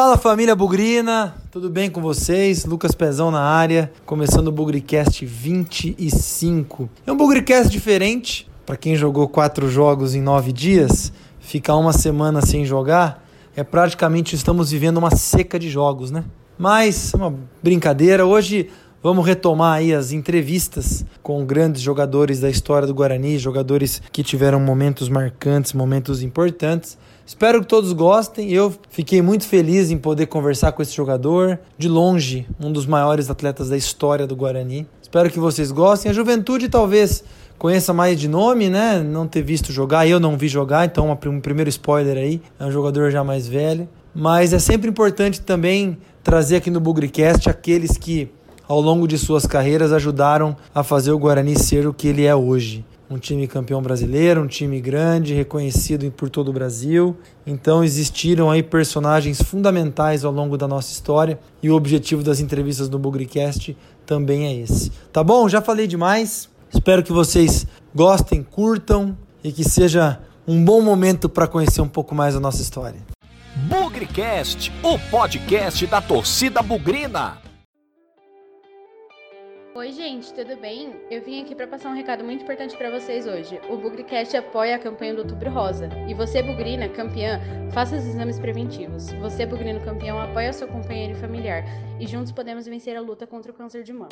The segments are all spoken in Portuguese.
Fala família Bugrina, tudo bem com vocês? Lucas Pezão na área, começando o Bugricast 25. É um Bugricast diferente, para quem jogou quatro jogos em nove dias, ficar uma semana sem jogar, é praticamente estamos vivendo uma seca de jogos, né? Mas, uma brincadeira, hoje Vamos retomar aí as entrevistas com grandes jogadores da história do Guarani, jogadores que tiveram momentos marcantes, momentos importantes. Espero que todos gostem. Eu fiquei muito feliz em poder conversar com esse jogador, de longe, um dos maiores atletas da história do Guarani. Espero que vocês gostem. A juventude talvez conheça mais de nome, né? Não ter visto jogar, eu não vi jogar, então um primeiro spoiler aí. É um jogador já mais velho. Mas é sempre importante também trazer aqui no Bugricast aqueles que ao longo de suas carreiras ajudaram a fazer o Guarani ser o que ele é hoje. Um time campeão brasileiro, um time grande, reconhecido por todo o Brasil. Então existiram aí personagens fundamentais ao longo da nossa história e o objetivo das entrevistas do Bugricast também é esse. Tá bom? Já falei demais. Espero que vocês gostem, curtam e que seja um bom momento para conhecer um pouco mais a nossa história. Bugricast, o podcast da torcida bugrina. Oi, gente, tudo bem? Eu vim aqui para passar um recado muito importante para vocês hoje. O Bugricast apoia a campanha do Outubro Rosa. E você, Bugrina, campeã, faça os exames preventivos. Você, Bugrino campeão, apoia seu companheiro e familiar. E juntos podemos vencer a luta contra o câncer de mama.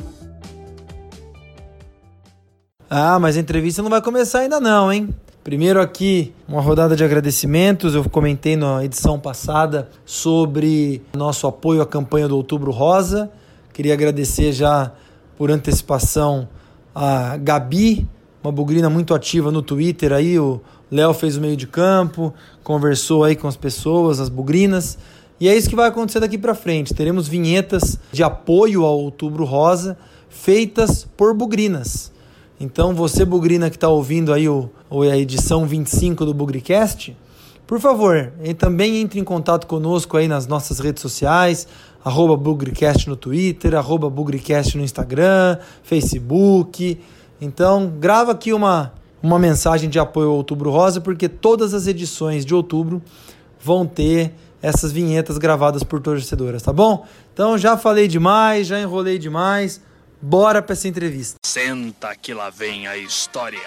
Ah, mas a entrevista não vai começar ainda não, hein? Primeiro aqui, uma rodada de agradecimentos. Eu comentei na edição passada sobre nosso apoio à campanha do Outubro Rosa. Queria agradecer já por antecipação a Gabi, uma bugrina muito ativa no Twitter aí, o Léo fez o meio de campo, conversou aí com as pessoas, as bugrinas. E é isso que vai acontecer daqui para frente. Teremos vinhetas de apoio ao Outubro Rosa feitas por bugrinas. Então, você bugrina que está ouvindo aí o, a edição 25 do Bugricast, por favor, também entre em contato conosco aí nas nossas redes sociais, arroba Bugricast no Twitter, arroba Bugricast no Instagram, Facebook. Então, grava aqui uma, uma mensagem de apoio ao Outubro Rosa, porque todas as edições de outubro vão ter essas vinhetas gravadas por torcedoras, tá bom? Então, já falei demais, já enrolei demais. Bora para essa entrevista. Senta que lá vem a história.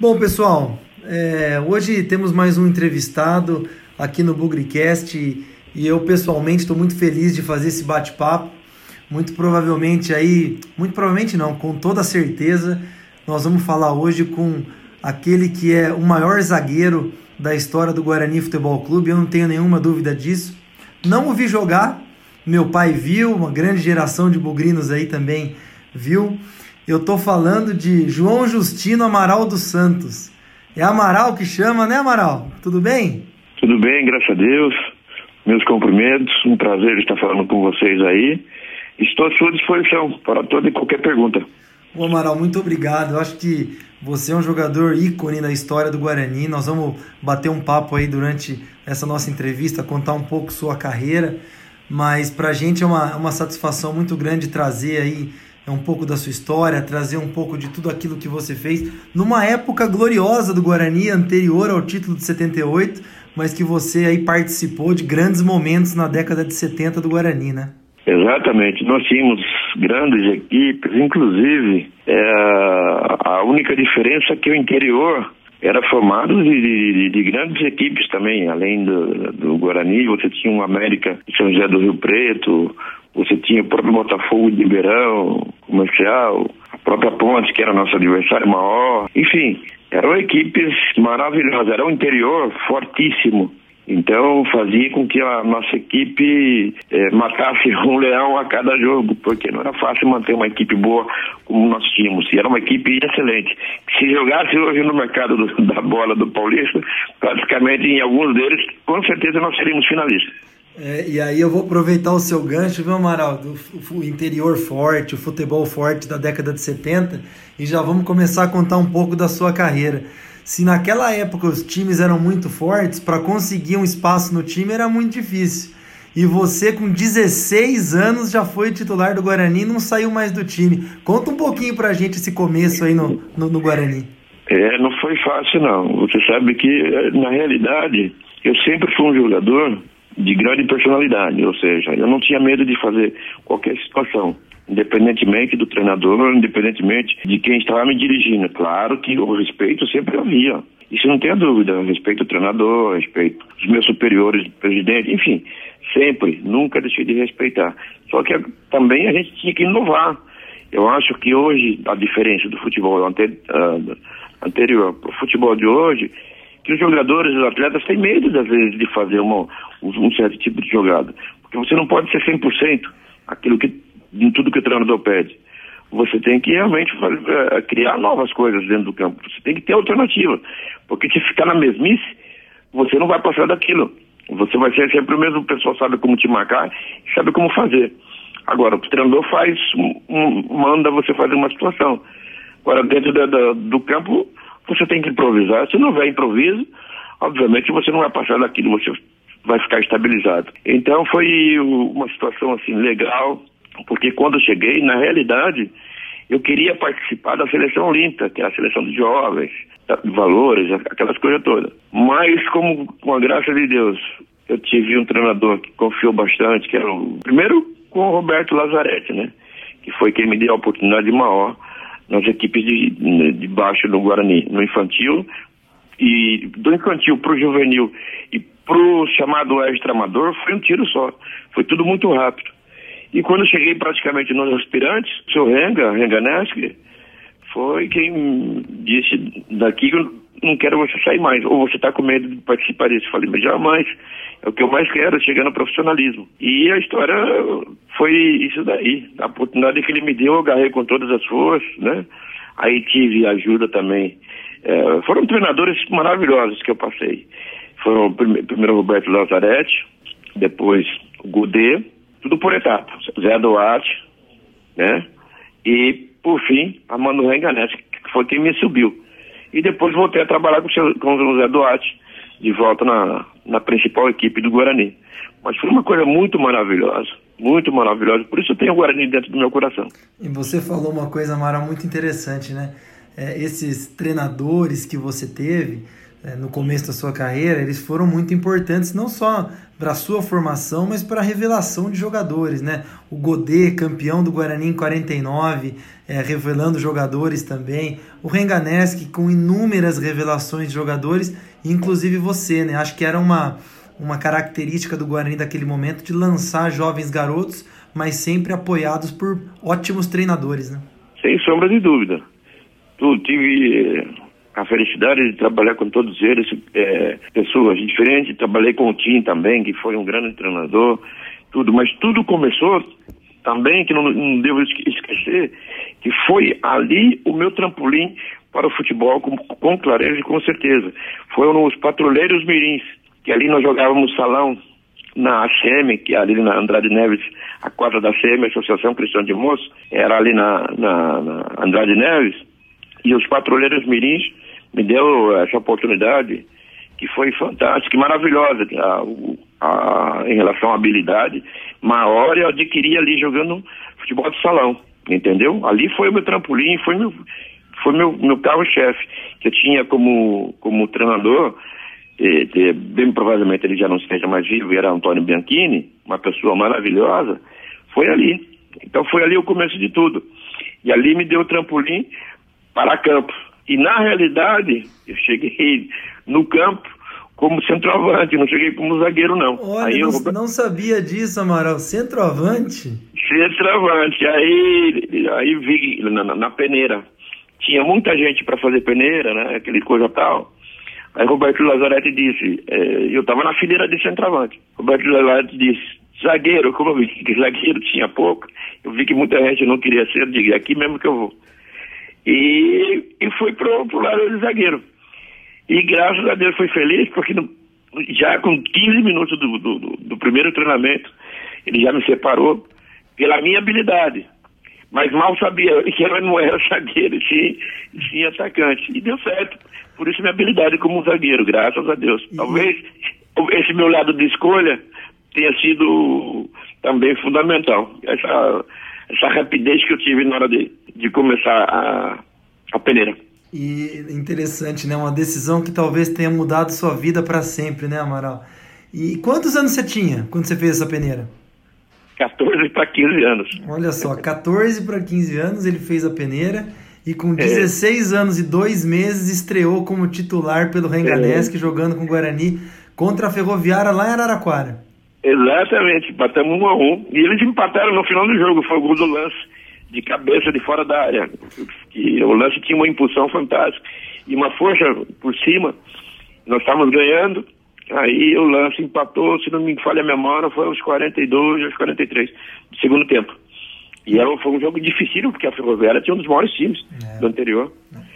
Bom, pessoal, é, hoje temos mais um entrevistado aqui no Bugricast e, eu pessoalmente estou muito feliz de fazer esse bate-papo. Muito provavelmente aí, muito provavelmente não, com toda certeza, nós vamos falar hoje com aquele que é o maior zagueiro da história do Guarani Futebol Clube, eu não tenho nenhuma dúvida disso. Não o vi jogar, meu pai viu, uma grande geração de bugrinos aí também viu. Eu tô falando de João Justino Amaral dos Santos. É Amaral que chama, né, Amaral? Tudo bem? Tudo bem, graças a Deus. Meus cumprimentos, um prazer estar falando com vocês aí. Estou à sua disposição para toda e qualquer pergunta. Ô Amaral, muito obrigado. Eu acho que você é um jogador ícone na história do Guarani. Nós vamos bater um papo aí durante essa nossa entrevista, contar um pouco sua carreira. Mas para a gente é uma, uma satisfação muito grande trazer aí é um pouco da sua história, trazer um pouco de tudo aquilo que você fez numa época gloriosa do Guarani, anterior ao título de 78, mas que você aí participou de grandes momentos na década de 70 do Guarani, né? Exatamente, nós tínhamos grandes equipes, inclusive é, a única diferença é que o interior era formado de, de, de, grandes equipes também, além do, do Guarani, você tinha o América de São José do Rio Preto, você tinha o próprio Botafogo de Ribeirão, Comercial, a própria Ponte, que era nosso adversário maior. Enfim, eram equipes maravilhosas, era um interior fortíssimo. Então fazia com que a nossa equipe eh, matasse um leão a cada jogo, porque não era fácil manter uma equipe boa como nós tínhamos. E era uma equipe excelente. Se jogasse hoje no mercado do, da bola do Paulista, praticamente em alguns deles, com certeza nós seríamos finalistas. É, e aí eu vou aproveitar o seu gancho, viu, Amaral? Do o interior forte, o futebol forte da década de 70 e já vamos começar a contar um pouco da sua carreira. Se naquela época os times eram muito fortes, para conseguir um espaço no time era muito difícil. E você, com 16 anos, já foi titular do Guarani e não saiu mais do time. Conta um pouquinho pra gente esse começo aí no, no, no Guarani. É, não foi fácil não. Você sabe que, na realidade, eu sempre fui um jogador de grande personalidade, ou seja, eu não tinha medo de fazer qualquer situação, independentemente do treinador, independentemente de quem estava me dirigindo. Claro que o respeito sempre havia. Isso não tenha dúvida, respeito ao treinador, respeito aos meus superiores, presidente, enfim, sempre, nunca deixei de respeitar. Só que também a gente tinha que inovar. Eu acho que hoje a diferença do futebol uh, anterior para o futebol de hoje, que os jogadores, os atletas têm medo às vezes de fazer uma, um certo tipo de jogada, porque você não pode ser 100% aquilo que em tudo que o treinador pede. Você tem que realmente uh, criar novas coisas dentro do campo. Você tem que ter alternativa, porque se ficar na mesmice, você não vai passar daquilo. Você vai ser sempre o mesmo, o pessoal sabe como te marcar, sabe como fazer. Agora, o treinador faz, um, manda você fazer uma situação. Agora, dentro da, da, do campo, você tem que improvisar. Se não houver improviso, obviamente você não vai passar daquilo, você vai ficar estabilizado. Então foi uma situação assim legal, porque quando eu cheguei, na realidade, eu queria participar da seleção olímpica, que é a seleção de jovens, de valores, aquelas coisas todas. Mas como com a graça de Deus, eu tive um treinador que confiou bastante, que era o primeiro com o Roberto Lazarete, né? Que foi quem me deu a oportunidade maior nas equipes de, de baixo no Guarani, no infantil, e do infantil para o juvenil e para o chamado extra amador foi um tiro só. Foi tudo muito rápido. E quando cheguei praticamente nos aspirantes, o seu Renga, Renganeschi, foi quem disse, daqui não quero você sair mais, ou você está com medo de participar disso. Eu falei, mas jamais, é o que eu mais quero, chegar no profissionalismo. E a história foi isso daí, a oportunidade que ele me deu, eu agarrei com todas as forças, né? Aí tive ajuda também. É, foram treinadores maravilhosos que eu passei. Foram primeiro Roberto Lazarete, depois o Godet, tudo por etapas. Zé Duarte, né? E, por fim, Amando Renganete, que foi quem me subiu. E depois voltei a trabalhar com, o, com o Zé Duarte, de volta na, na principal equipe do Guarani. Mas foi uma coisa muito maravilhosa, muito maravilhosa. Por isso eu tenho o Guarani dentro do meu coração. E você falou uma coisa, Mara, muito interessante, né? É, esses treinadores que você teve no começo da sua carreira, eles foram muito importantes não só para a sua formação, mas para a revelação de jogadores, né? O Godet, campeão do Guarani em 49, é, revelando jogadores também. O Renganeschi com inúmeras revelações de jogadores, inclusive você, né? Acho que era uma, uma característica do Guarani daquele momento de lançar jovens garotos, mas sempre apoiados por ótimos treinadores, né? Sem sombra de dúvida. Tu tive a felicidade de trabalhar com todos eles, é, pessoas diferentes. Trabalhei com o Tim também, que foi um grande treinador, tudo. Mas tudo começou também, que não, não devo esquecer, que foi ali o meu trampolim para o futebol, com, com clareza e com certeza. Foram os patrulheiros mirins, que ali nós jogávamos salão na ACM, que é ali na Andrade Neves, a quadra da ACM, Associação Cristã de Moço, era ali na, na, na Andrade Neves, e os patrulheiros mirins me deu essa oportunidade que foi fantástica maravilhosa a, a, em relação à habilidade maior eu adquiri ali jogando futebol de salão, entendeu? Ali foi o meu trampolim, foi meu, foi meu, meu carro-chefe, que eu tinha como, como treinador, bem provavelmente ele já não esteja mais vivo, era Antônio Bianchini, uma pessoa maravilhosa, foi ali. Então foi ali o começo de tudo. E ali me deu o trampolim para campo. E na realidade, eu cheguei no campo como centroavante, não cheguei como zagueiro, não. Olha, aí não, eu... não sabia disso, Amaral. Centroavante? Centroavante. Aí, aí vi na, na peneira. Tinha muita gente para fazer peneira, né? Aquele coisa tal. Aí Roberto Lazarete disse, é, eu estava na fileira de centroavante. Roberto Lazarete disse, zagueiro, como eu vi que zagueiro tinha pouco, eu vi que muita gente não queria ser, eu digo, é aqui mesmo que eu vou. E, e fui pro, pro lado de zagueiro. E graças a Deus foi feliz, porque no, já com 15 minutos do, do, do, primeiro treinamento, ele já me separou pela minha habilidade. Mas mal sabia que ela não era zagueiro, sim, sim atacante. E deu certo. Por isso minha habilidade como zagueiro, graças a Deus. E... Talvez esse meu lado de escolha tenha sido também fundamental. Essa, essa rapidez que eu tive na hora de, de começar a, a peneira. E interessante, né? Uma decisão que talvez tenha mudado sua vida para sempre, né, Amaral? E quantos anos você tinha quando você fez essa peneira? 14 para 15 anos. Olha só, 14 para 15 anos ele fez a peneira e com 16 é. anos e 2 meses estreou como titular pelo Renganesque, é. jogando com o Guarani contra a Ferroviária lá em Araraquara. Exatamente, empatamos 1 a 1 e eles empataram no final do jogo, foi o gol do lance de cabeça de fora da área. E o lance tinha uma impulsão fantástica e uma força por cima. Nós estávamos ganhando, aí o lance empatou, se não me falha a memória, foi aos 42, aos 43 do segundo tempo. E era, foi um jogo difícil, porque a Ferroviária tinha um dos maiores times é. do anterior.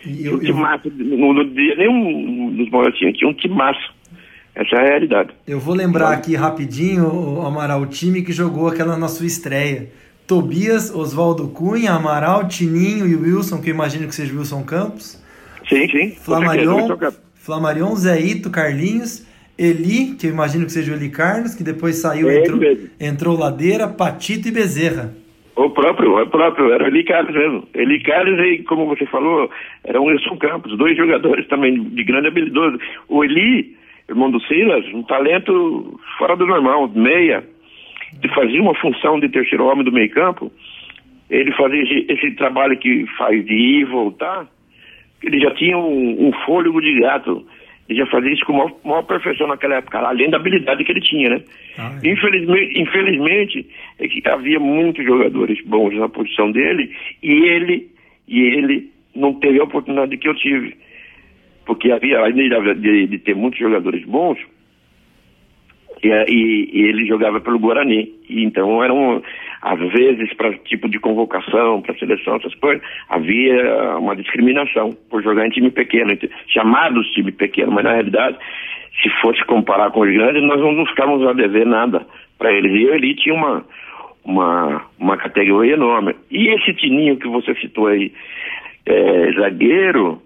E eu, um timaço, eu... não, não dizia nenhum dos maiores times, tinha um timaço. Essa é a realidade. Eu vou lembrar aqui rapidinho, Amaral, o time que jogou aquela na sua estreia. Tobias, Oswaldo Cunha, Amaral, Tininho e Wilson, que eu imagino que seja Wilson Campos. Sim, sim. Flamarion, Flamarion, Zé Ito, Carlinhos, Eli, que eu imagino que seja o Eli Carlos, que depois saiu, é entrou, entrou Ladeira, Patito e Bezerra. O próprio, o próprio, era o Eli Carlos mesmo. Eli Carlos e, como você falou, era o Wilson Campos, dois jogadores também de grande habilidoso. O Eli, irmão do Silas, um talento fora do normal, meia, de fazer uma função de terceiro homem do meio campo, ele fazia esse, esse, trabalho que faz de ir e voltar, ele já tinha um, um fôlego de gato, ele já fazia isso com maior, maior perfeição naquela época, além da habilidade que ele tinha, né? Ah, é. infelizmente, infelizmente, é que havia muitos jogadores bons na posição dele, e ele, e ele não teve a oportunidade que eu tive. Porque havia, além de, de ter muitos jogadores bons, e, e, e, ele jogava pelo Guarani. E então eram, às vezes, para tipo de convocação, para seleção, essas coisas, havia uma discriminação por jogar em time pequeno, chamados time pequeno, mas na realidade, se fosse comparar com os grandes, nós não ficávamos a dever nada para eles. E ele tinha uma, uma, uma categoria enorme. E esse Tininho que você citou aí, é, zagueiro,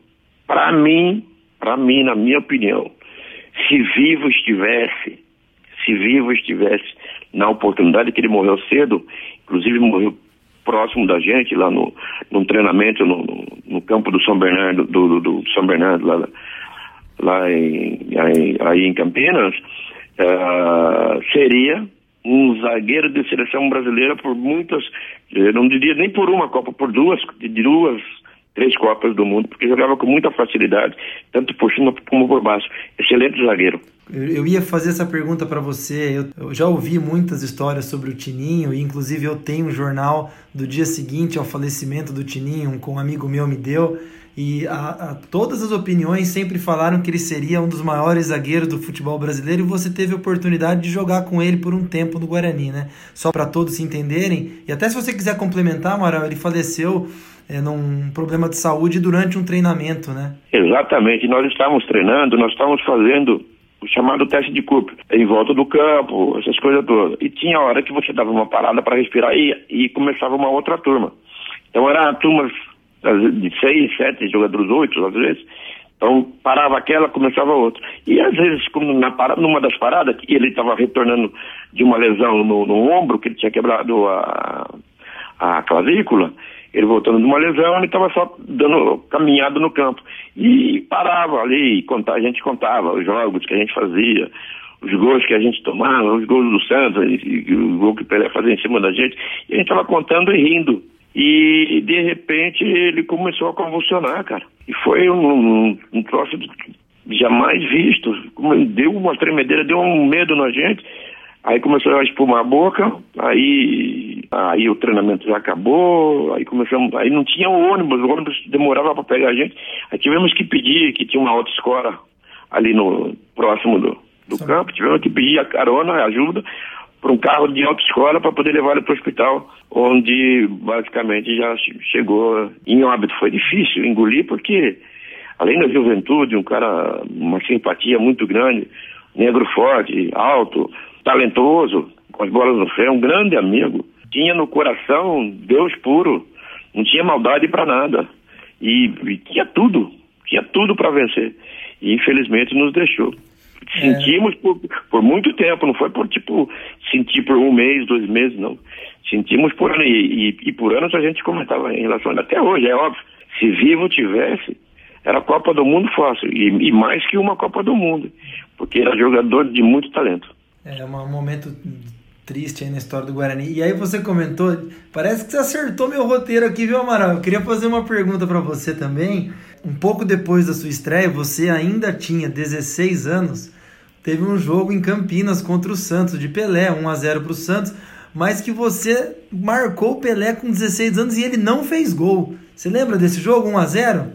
para mim, para mim, na minha opinião, se vivo estivesse, se vivo estivesse na oportunidade que ele morreu cedo, inclusive morreu próximo da gente, lá no, num treinamento no, no, no campo do São Bernardo, do, do, do São Bernardo, lá, lá em, aí, aí em Campinas, uh, seria um zagueiro de seleção brasileira por muitas, eu não diria nem por uma Copa, por duas, de duas três Copas do Mundo, porque jogava com muita facilidade, tanto por cima como por baixo. Excelente zagueiro. Eu ia fazer essa pergunta para você. Eu, já ouvi muitas histórias sobre o Tininho, e inclusive eu tenho um jornal do dia seguinte ao falecimento do Tininho, com um amigo meu me deu. E a, a, todas as opiniões sempre falaram que ele seria um dos maiores zagueiros do futebol brasileiro e você teve a oportunidade de jogar com ele por um tempo no Guarani, né? Só para todos se entenderem. E até se você quiser complementar, Amaral, ele faleceu é, num problema de saúde durante um treinamento, né? Exatamente. Nós estávamos treinando, nós estávamos fazendo o chamado teste de Cooper, em volta do campo, essas coisas todas. E tinha hora que você dava uma parada para respirar e, e começava uma outra turma. Então era turmas de seis, sete jogadores, oito às vezes. Então parava aquela, começava outra. E às vezes, como na parada, numa das paradas, ele estava retornando de uma lesão no, no, ombro, que ele tinha quebrado a, a clavícula, ele voltando de uma lesão, ele estava só dando caminhada no campo. E parava ali, a gente contava os jogos que a gente fazia, os gols que a gente tomava, os gols do Santos, o gol que o Pelé fazia em cima da gente. E a gente estava contando e rindo. E de repente ele começou a convulsionar, cara. E foi um, um, um troço jamais visto. Deu uma tremedeira, deu um medo na gente. Aí começou a espumar a boca, aí, aí o treinamento já acabou, aí começamos, aí não tinha ônibus, o ônibus demorava para pegar a gente. Aí tivemos que pedir, que tinha uma autoescola ali no próximo do, do campo, tivemos que pedir a carona, a ajuda, para um carro de autoescola para poder levar ele para o hospital, onde basicamente já chegou em óbito. Foi difícil engolir porque, além da juventude, um cara, uma simpatia muito grande, negro forte, alto, talentoso, com as bolas no pé, um grande amigo. Tinha no coração Deus puro, não tinha maldade para nada. E, e, tinha tudo, tinha tudo para vencer. E infelizmente nos deixou. É. Sentimos por, por muito tempo, não foi por tipo, sentir por um mês, dois meses, não. Sentimos por ano, e, e, e por anos a gente comentava em relação a até hoje, é óbvio. Se vivo tivesse, era Copa do Mundo fácil, e, e mais que uma Copa do Mundo, porque era jogador de muito talento. É um momento triste aí na história do Guarani. E aí você comentou, parece que você acertou meu roteiro aqui, viu, Amaral? Eu queria fazer uma pergunta para você também. Um pouco depois da sua estreia, você ainda tinha 16 anos. Teve um jogo em Campinas contra o Santos de Pelé, 1 a 0 para o Santos, mas que você marcou o Pelé com 16 anos e ele não fez gol. Você lembra desse jogo 1 a 0?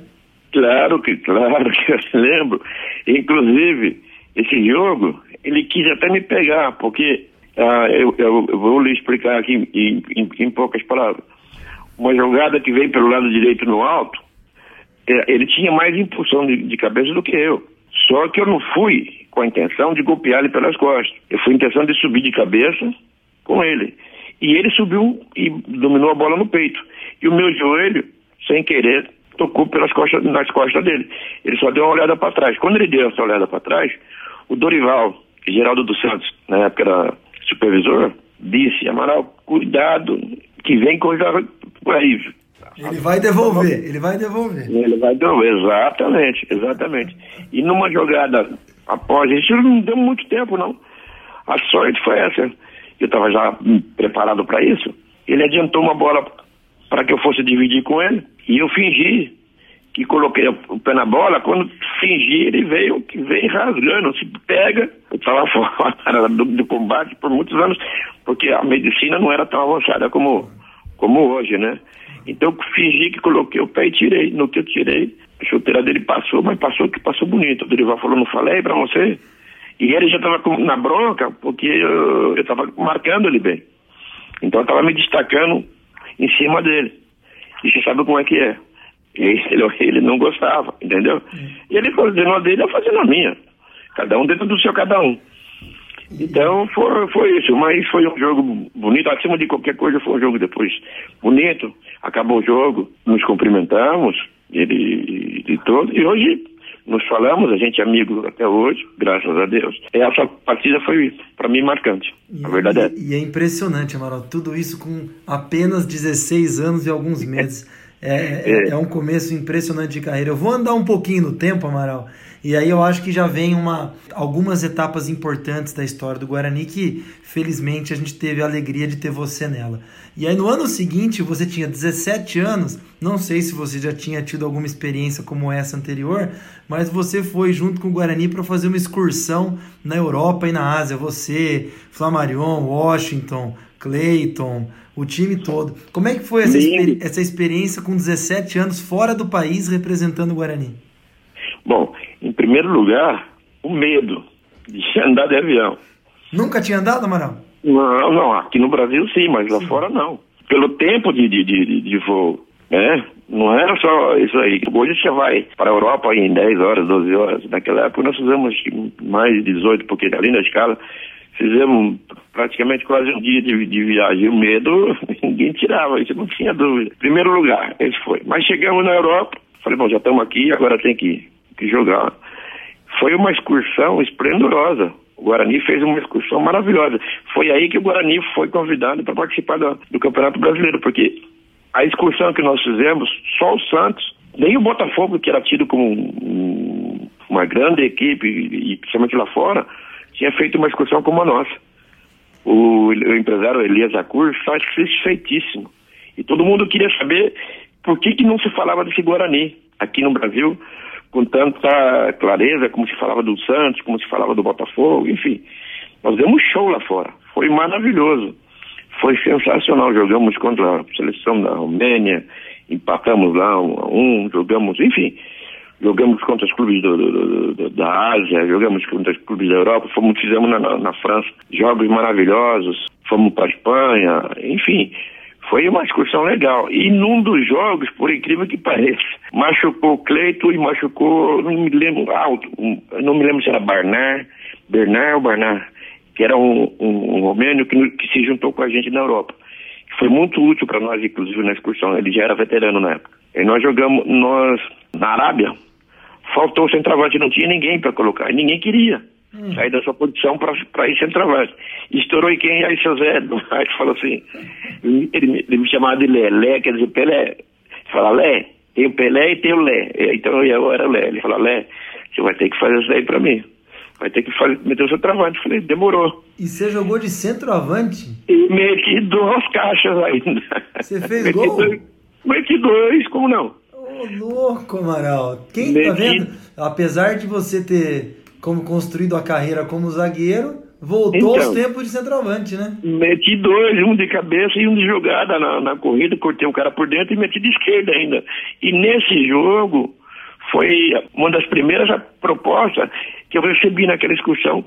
Claro que, claro que eu lembro. Inclusive, esse jogo, ele quis até me pegar, porque ah, eu, eu, eu, vou lhe explicar aqui em, em, em, poucas palavras. Uma jogada que veio pelo lado direito no alto, é, ele tinha mais impulsão de, de, cabeça do que eu. Só que eu não fui com a intenção de golpear ele pelas costas. Eu fui com a intenção de subir de cabeça com ele. E ele subiu e dominou a bola no peito. E o meu joelho, sem querer, tocou pelas costas, nas costas dele. Ele só deu uma olhada para trás. Quando ele deu essa olhada para trás, o Dorival, Geraldo dos Santos, na época era supervisor, disse, Amaral, cuidado, que vem coisa por aí. Ele vai devolver, ele vai devolver. Ele vai devolver, exatamente, exatamente. E numa jogada após, isso não deu muito tempo, não. A sorte foi essa. Eu estava já preparado para isso. Ele adiantou uma bola para que eu fosse dividir com ele. E eu fingi que coloquei o pé na bola. Quando fingi, ele veio, que veio rasgando. Se pega, eu estava fora do, do, combate por muitos anos, porque a medicina não era tão avançada como, como hoje, né? Então fingi que coloquei o pé e tirei. No que eu tirei, a chuteira dele passou, mas passou que passou bonito. O Dorival falou, não falei para você? E ele já estava na bronca, porque eu estava marcando ele bem. Então eu estava me destacando em cima dele. E você sabe como é que é. Ele, ele não gostava, entendeu? E ele fazendo a dele, eu fazendo a minha. Cada um dentro do seu cada um. Então foi, foi isso, mas foi um jogo bonito, acima de qualquer coisa foi um jogo depois bonito, acabou o jogo, nos cumprimentamos, ele e todo, e hoje nos falamos, a gente é amigo até hoje, graças a Deus. Essa partida foi, para mim, marcante. E, a verdade é. E é impressionante, Amaral, tudo isso com apenas 16 anos e alguns meses. É, é, é. é um começo impressionante de carreira. Eu vou andar um pouquinho no tempo, Amaral, e aí eu acho que já vem uma, algumas etapas importantes da história do Guarani que, felizmente, a gente teve a alegria de ter você nela. E aí no ano seguinte você tinha 17 anos, não sei se você já tinha tido alguma experiência como essa anterior, mas você foi junto com o Guarani para fazer uma excursão na Europa e na Ásia. Você, Flamarion, Washington, Clayton, o time todo. Como é que foi essa, essa experiência com 17 anos fora do país representando o Guarani? Bom, em primeiro lugar, o medo de andar de avião. Nunca tinha andado, Amaral? Não, não. Aqui no Brasil sim, mas lá sim. fora não. Pelo tempo de, de, de, de voo, né? Não era só isso aí. Hoje você vai para a Europa em 10 horas, 12 horas. Naquela época nós fizemos mais de 18, porque ali na escala fizemos praticamente quase um dia de, de viagem. O medo ninguém tirava, isso não tinha dúvida. Primeiro lugar, esse foi. Mas chegamos na Europa, falei, bom, já estamos aqui, agora tem que que jogar. Foi uma excursão esplendorosa. O Guarani fez uma excursão maravilhosa. Foi aí que o Guarani foi convidado para participar do, do Campeonato Brasileiro, porque a excursão que nós fizemos, só o Santos, nem o Botafogo, que era tido como um, uma grande equipe, e principalmente lá fora, tinha feito uma excursão como a nossa. O, o empresário Elias Acur satisfeitíssimo. E todo mundo queria saber por que, que não se falava desse Guarani aqui no Brasil com tanta clareza como se falava do Santos, como se falava do Botafogo, enfim. Nós demos show lá fora. Foi maravilhoso. Foi sensacional. Jogamos contra a seleção da Romênia, empatamos lá um a um, jogamos, enfim. Jogamos contra os clubes do, do, do, da Ásia, jogamos contra os clubes da Europa, fomos, fizemos na, na, França jogos maravilhosos, fomos para a Espanha, enfim foi uma excursão legal. E num dos jogos, por incrível que pareça, machucou o Cleito e machucou, não me lembro, alto, um, não me lembro se era Barnar, Bernard ou Barnar, que era um, um, um romeno que, que, se juntou com a gente na Europa. Foi muito útil para nós, inclusive, na excursão. Ele já era veterano na época. E nós jogamos, nós, na Arábia, faltou o centroavante, não tinha ninguém para colocar, ninguém queria hum. sair da sua posição para ir centroavante. Estourou e quem? Aí seu Zé Duarte falou assim, ele, ele me chamava de Lé, Lé quer dizer Pelé. Fala, Lé, Tem o Pelé e tem o Lé. Então eu era Lé. Ele falou, Lé, você vai ter que fazer isso aí pra mim. Vai ter que fazer, meter o seu travante. Eu falei, demorou. E você jogou de centroavante? E meti duas caixas ainda. Você fez meti gol? Dois, meti dois, como não? Ô, louco, Amaral. Quem tá Meti- vendo? Apesar de você ter como construído a carreira como zagueiro, voltou Então. aos tempos de centroavante, né? Meti dois, um de cabeça e um de jogada na, na corrida, cortei o cara por dentro e meti de esquerda ainda. E nesse jogo foi uma das primeiras propostas que eu recebi naquela excursão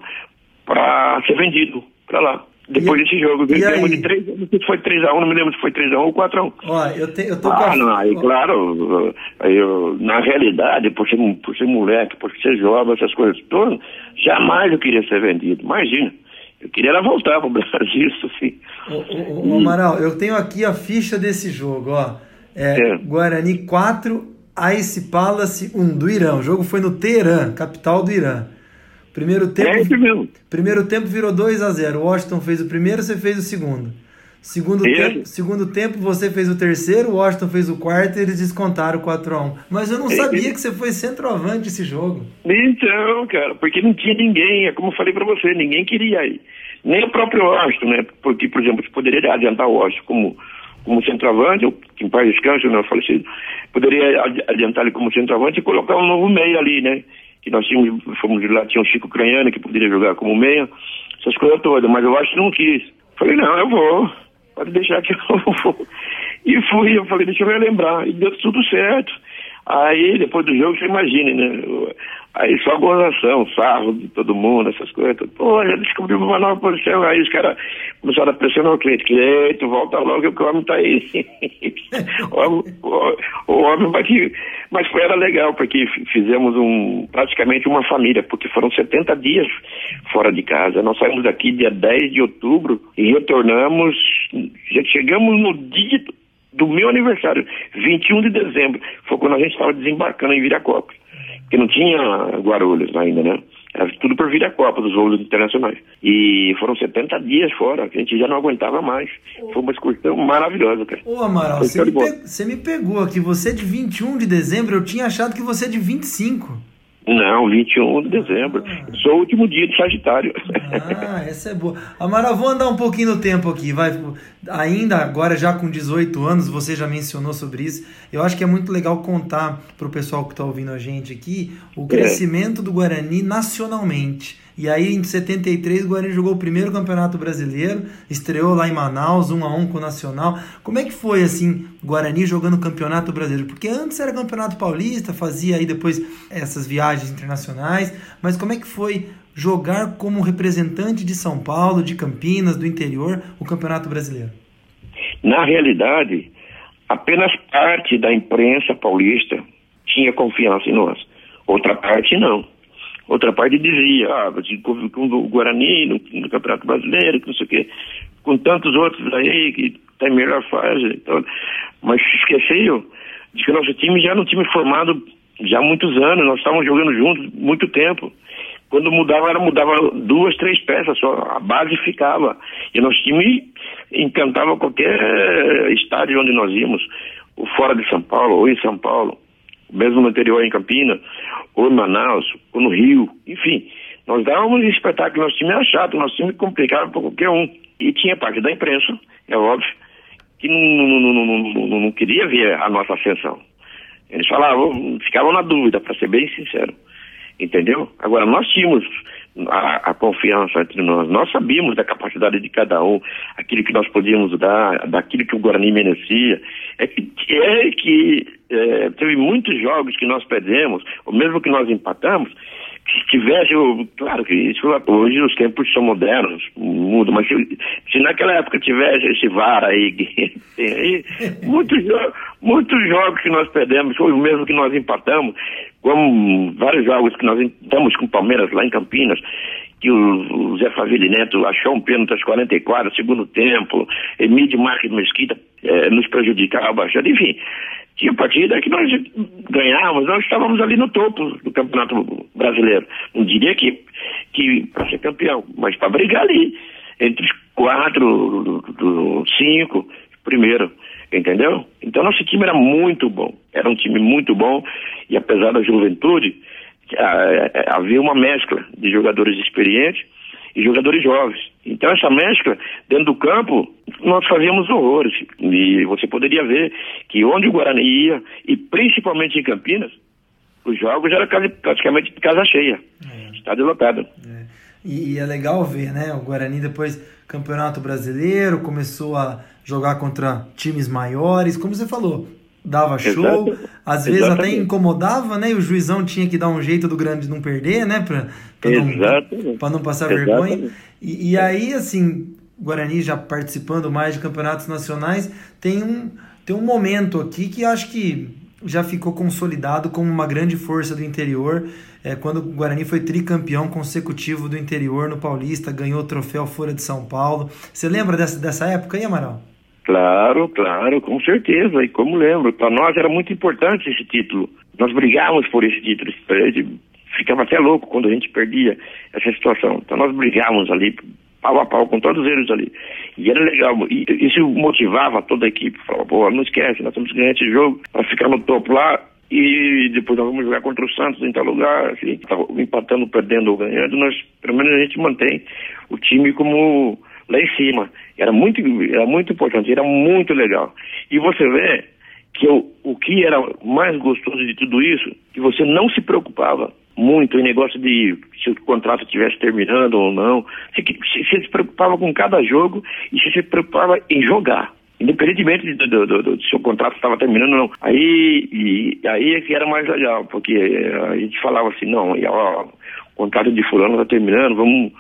para ser vendido para lá. Depois E- desse jogo, ganhamos de 3 não sei se foi 3x1, não me lembro se foi 3x1 ou 4x1. Ó, eu, te, eu tô Ah, não, aí, claro, eu, na realidade, por ser, por ser moleque, por ser jovem, essas coisas todas, jamais eu queria ser vendido. Imagina, eu queria era voltar para o Brasil, isso sim. Ô, ô, ô, Amaral, eu tenho aqui a ficha desse jogo, ó. É, É. Guarani 4, Ice Palace 1 do Irã. O jogo foi no Teherã, capital do Irã. Primeiro tempo, É isso mesmo. primeiro tempo virou 2 a 0 O Washington fez o primeiro, você fez o segundo. Segundo, tempo, segundo tempo, você fez o terceiro, o Washington fez o quarto e eles descontaram 4 a 1 Mas eu não É, sabia é. que você foi centroavante esse jogo. Então, cara, porque não tinha ninguém, é como eu falei pra você, ninguém queria ir. Nem o próprio Washington, né? Porque, por exemplo, você poderia adiantar o Washington como, como centroavante, ou que em paz descanso, né? Falecido. Poderia adi- adiantar ele como centroavante e colocar um novo meia ali, né? Que nós tínhamos, fomos lá, tinha o Chico Craniano que poderia jogar como meia, essas coisas todas, mas eu acho que não quis. Falei, não, eu vou, pode deixar que eu vou. E fui, eu falei, deixa eu me lembrar, e deu tudo certo. Aí, depois do jogo, você imagina, né? Aí só gozação, sarro de todo mundo, essas coisas. Pô, já descobrimos uma nova posição. Aí os caras começaram a pressionar o cliente. Cliente, volta logo que o homem tá aí. o, homem, o, o homem vai que... Mas foi, era legal, porque fizemos um, praticamente uma família, porque foram 70 dias fora de casa. Nós saímos daqui dia 10 de outubro e retornamos, já chegamos no dia do meu aniversário, 21 de dezembro, foi quando a gente estava desembarcando em Viracopos. Porque não tinha Guarulhos ainda, né? Era tudo por Viracopos, os voos internacionais. E foram 70 dias fora, a gente já não aguentava mais. Foi uma excursão maravilhosa, cara. Ô, Amaral, você me, pe- você me pegou aqui. Você é de 21 de dezembro, eu tinha achado que você é de 25. Não, 21 de dezembro. Sou o último dia de Sagitário. Ah, essa é boa. Amaral, vou andar um pouquinho no tempo aqui, vai. Ainda agora, já com 18 anos, você já mencionou sobre isso. Eu acho que é muito legal contar para o pessoal que está ouvindo a gente aqui o crescimento do Guarani nacionalmente. E aí, em 73, o Guarani jogou o primeiro campeonato brasileiro, estreou lá em Manaus, 1 a 1 com o Nacional. Como é que foi, assim, Guarani jogando o campeonato brasileiro? Porque antes era campeonato paulista, fazia aí depois essas viagens internacionais, mas como é que foi jogar como representante de São Paulo, de Campinas, do interior, o campeonato brasileiro? Na realidade, apenas parte da imprensa paulista tinha confiança em nós. Outra parte não. Outra parte dizia, ah, com com o Guarani no, no Campeonato Brasileiro, que não sei o quê, com tantos outros aí que tem melhor fase. Então, mas esqueceu de que nosso time já era um time formado já há muitos anos, nós estávamos jogando juntos muito tempo. Quando mudava, era mudava duas, três peças só, a base ficava. E nosso time encantava qualquer estádio onde nós íamos, ou fora de São Paulo, ou em São Paulo, mesmo no interior em Campinas, ou em Manaus, ou no Rio, enfim. Nós dávamos espetáculo, nosso time era chato, nosso time complicava para qualquer um. E tinha parte da imprensa, é óbvio, que não, não, não, não queria ver a nossa ascensão. Eles falavam, ficavam na dúvida, para ser bem sincero. Entendeu? Agora, nós tínhamos a, a, confiança entre nós, nós sabíamos da capacidade de cada um, aquilo que nós podíamos dar, daquilo que o Guarani merecia. É que, é que é, teve muitos jogos que nós perdemos, ou mesmo que nós empatamos, que tivesse, claro que isso hoje os tempos são modernos, mudam, mas se, se naquela época tivesse esse VAR aí, muitos, muitos jogos que nós perdemos, ou mesmo que nós empatamos, como vários jogos que nós empatamos com o Palmeiras lá em Campinas, que o, Zé Faville Neto achou um pênalti aos 44, segundo tempo, Emílio Marques Mesquita eh, nos prejudicava enfim tinha partida que nós ganhávamos, nós estávamos ali no topo do campeonato brasileiro. Não diria que, que para ser campeão, mas para brigar ali, entre os quatro, do, do, cinco, primeiro, entendeu? Então nosso time era muito bom, era um time muito bom e apesar da juventude, havia uma mescla de jogadores experientes e jogadores jovens. Então essa mescla dentro do campo nós fazíamos horrores e você poderia ver que onde o Guarani ia e principalmente em Campinas os jogos eram praticamente casa cheia, é. estádio lotado. É. E, e, é legal ver, né? O Guarani depois campeonato brasileiro começou a jogar contra times maiores, como você falou, dava show, Exato. às vezes Exatamente. até incomodava, né? E o juizão tinha que dar um jeito do grande não perder, né? Pra, pra, não, pra não passar Exatamente. vergonha. E, e, aí, assim, Guarani já participando mais de campeonatos nacionais, tem um, tem um momento aqui que acho que já ficou consolidado como uma grande força do interior. É, quando o Guarani foi tricampeão consecutivo do interior no Paulista, ganhou o troféu Folha de São Paulo. Você lembra dessa, dessa época aí, Amaral? Claro, claro, com certeza. E como lembro, para nós era muito importante esse título. Nós brigávamos por esse título. Ficava até louco quando a gente perdia essa situação. Então nós brigávamos ali, pau a pau com todos eles ali. E era legal. E isso motivava toda a equipe. Falava, pô, não esquece, nós temos que ganhar esse jogo para ficar no topo lá. E depois nós vamos jogar contra o Santos em tal lugar, assim, empatando, perdendo ou ganhando, nós, pelo menos a gente mantém o time como lá em cima. Era muito, era muito importante, era muito legal. E você vê que eu, o que era mais gostoso de tudo isso, que você não se preocupava muito em negócio de se o contrato estivesse terminando ou não. Você, você se preocupava com cada jogo e você se preocupava em jogar. Independentemente do, do, do, do se o contrato estava terminando ou não. Aí, e, aí é que era mais legal, porque a gente falava assim, não, ó, o contrato de fulano está terminando, vamos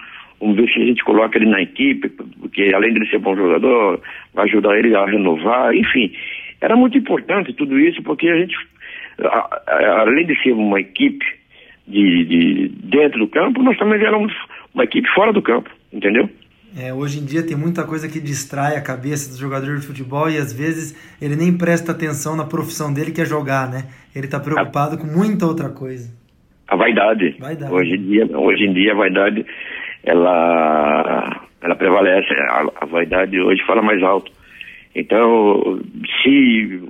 Vamos ver se a gente coloca ele na equipe, porque além de ele ser bom jogador, vai ajudar ele a renovar, enfim. Era muito importante tudo isso, porque a gente, além de ser uma equipe de, de dentro do campo, nós também éramos uma equipe fora do campo, entendeu? É, hoje em dia tem muita coisa que distrai a cabeça do jogador de futebol e às vezes ele nem presta atenção na profissão dele que é jogar, né? Ele está preocupado a... com muita outra coisa. A vaidade. vaidade. Hoje em dia, hoje em dia a vaidade ela, ela prevalece, a, a vaidade hoje fala mais alto. Então, se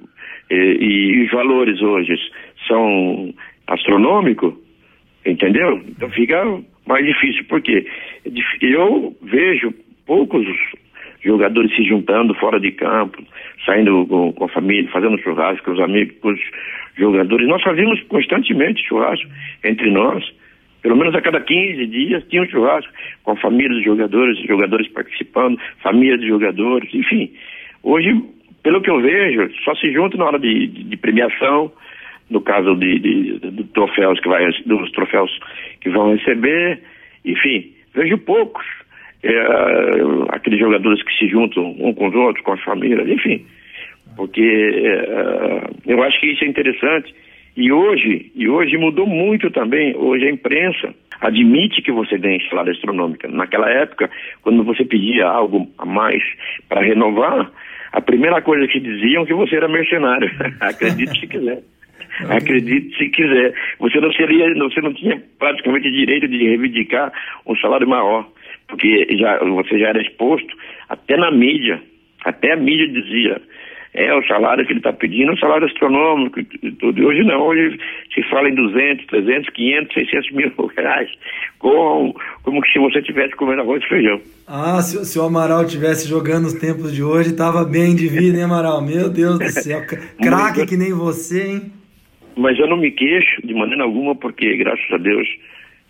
e, e, os valores hoje são astronômicos, entendeu? Então fica mais difícil, porque eu vejo poucos jogadores se juntando fora de campo, saindo com, com a família, fazendo churrasco com os amigos, com os jogadores. Nós fazíamos constantemente churrasco entre nós. Pelo menos a cada 15 dias tinha um churrasco com a família dos jogadores, jogadores participando, família dos jogadores, enfim. Hoje, pelo que eu vejo, só se junta na hora de, de, de premiação, no caso de, de, de, troféus que vai, dos troféus que vão receber, enfim, vejo poucos. É, aqueles jogadores que se juntam um com os outros, com as famílias, enfim. Porque é, eu acho que isso é interessante e hoje, e hoje mudou muito também. Hoje a imprensa admite que você ganha salário astronômica. Naquela época, quando você pedia algo a mais para renovar, a primeira coisa que diziam é que você era mercenário. Acredite se quiser. Acredite se quiser. Você não seria, você não tinha praticamente direito de reivindicar um salário maior, porque já você já era exposto até na mídia. Até a mídia dizia é o salário que ele está pedindo, é um salário astronômico e tudo. Hoje não, hoje se fala em 200, 300, 500, 600 mil reais, com, como se você estivesse comendo arroz e feijão. Ah, se, se o Amaral estivesse jogando os tempos de hoje, estava bem de vida, hein, Amaral? Meu Deus do céu, craque que nem você, hein? Mas eu não me queixo de maneira alguma, porque graças a Deus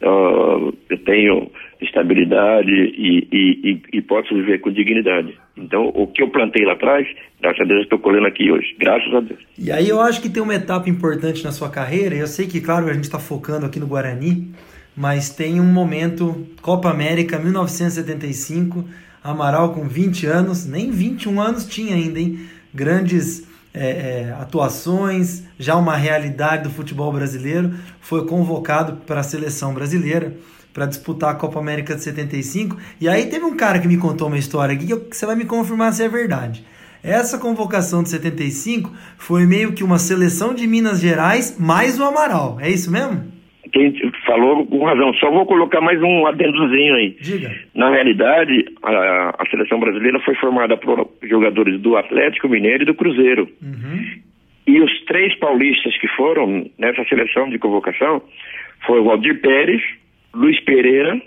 uh, eu tenho estabilidade e, e, e, e, posso viver com dignidade. Então, o que eu plantei lá atrás, graças a Deus, estou colhendo aqui hoje. Graças a Deus. E aí eu acho que tem uma etapa importante na sua carreira. Eu sei que, claro, a gente está focando aqui no Guarani, mas tem um momento, Copa América 1975, Amaral com 20 anos, nem 21 anos tinha ainda, hein? Grandes é, é, atuações, já uma realidade do futebol brasileiro, foi convocado para a seleção brasileira para disputar a Copa América de 75. E aí teve um cara que me contou uma história aqui que você vai me confirmar se é verdade. Essa convocação de 75 foi meio que uma seleção de Minas Gerais mais o Amaral. É isso mesmo? Quem falou com razão. Só vou colocar mais um adendozinho aí. Diga. Na realidade, a, a seleção brasileira foi formada por jogadores do Atlético Mineiro e do Cruzeiro. Uhum. E os três paulistas que foram nessa seleção de convocação foi o Valdir Pérez, Luiz Pereira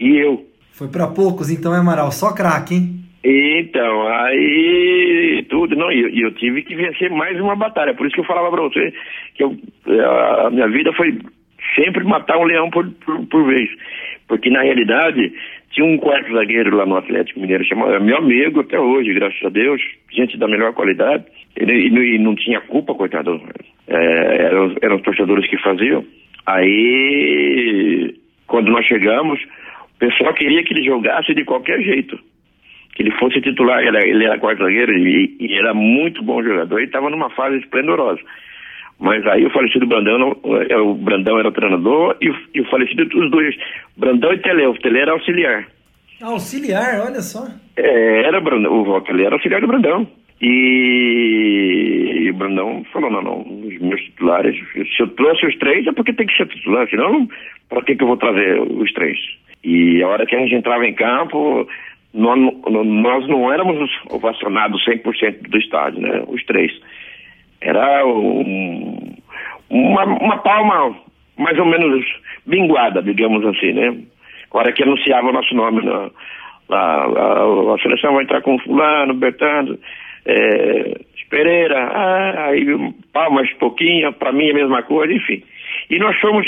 e eu. Foi para poucos, então, é Amaral? Só craque, hein? Então, aí tudo, não, e eu, eu, tive que vencer mais uma batalha. Por isso que eu falava pra você que eu, a minha vida foi sempre matar um leão por, por, por, vez. Porque na realidade tinha um quarto zagueiro lá no Atlético Mineiro, chamado, meu amigo até hoje, graças a Deus, gente da melhor qualidade. Ele, e, e não tinha culpa, coitado. É, eram, eram os torcedores que faziam. Aí, quando nós chegamos, o pessoal queria que ele jogasse de qualquer jeito que ele fosse titular, ele, ele era quarto zagueiro e, e, era muito bom jogador e estava numa fase esplendorosa. Mas aí o falecido Brandão, é, o Brandão era o treinador e o, e o falecido, os dois, Brandão e Tele, o Tele era auxiliar. Auxiliar, olha só. É, era Brandão, o Tele era auxiliar do Brandão. E, e, o Brandão falou, não, não, os meus titulares, se eu trouxe os três é porque tem que ser titular, senão para que, que eu vou trazer os três? E a hora que a gente entrava em campo, nós, nós não éramos ovacionados 100% do estádio, né? Os três. Era um, uma, uma palma mais ou menos binguada, digamos assim, né? A hora que anunciava o nosso nome, na, a, a, a, seleção vai entrar com fulano, Bertando, é, Pereira, ah, aí palmas pouquinho, para mim é a mesma coisa, enfim. E nós fomos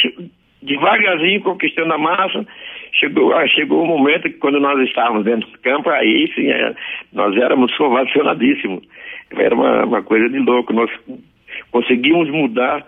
devagarzinho conquistando a massa. Chegou, ah, chegou o momento que quando nós estávamos dentro do campo, aí sim, é, nós éramos ovacionadíssimos. Era uma, uma coisa de louco. Nós conseguimos mudar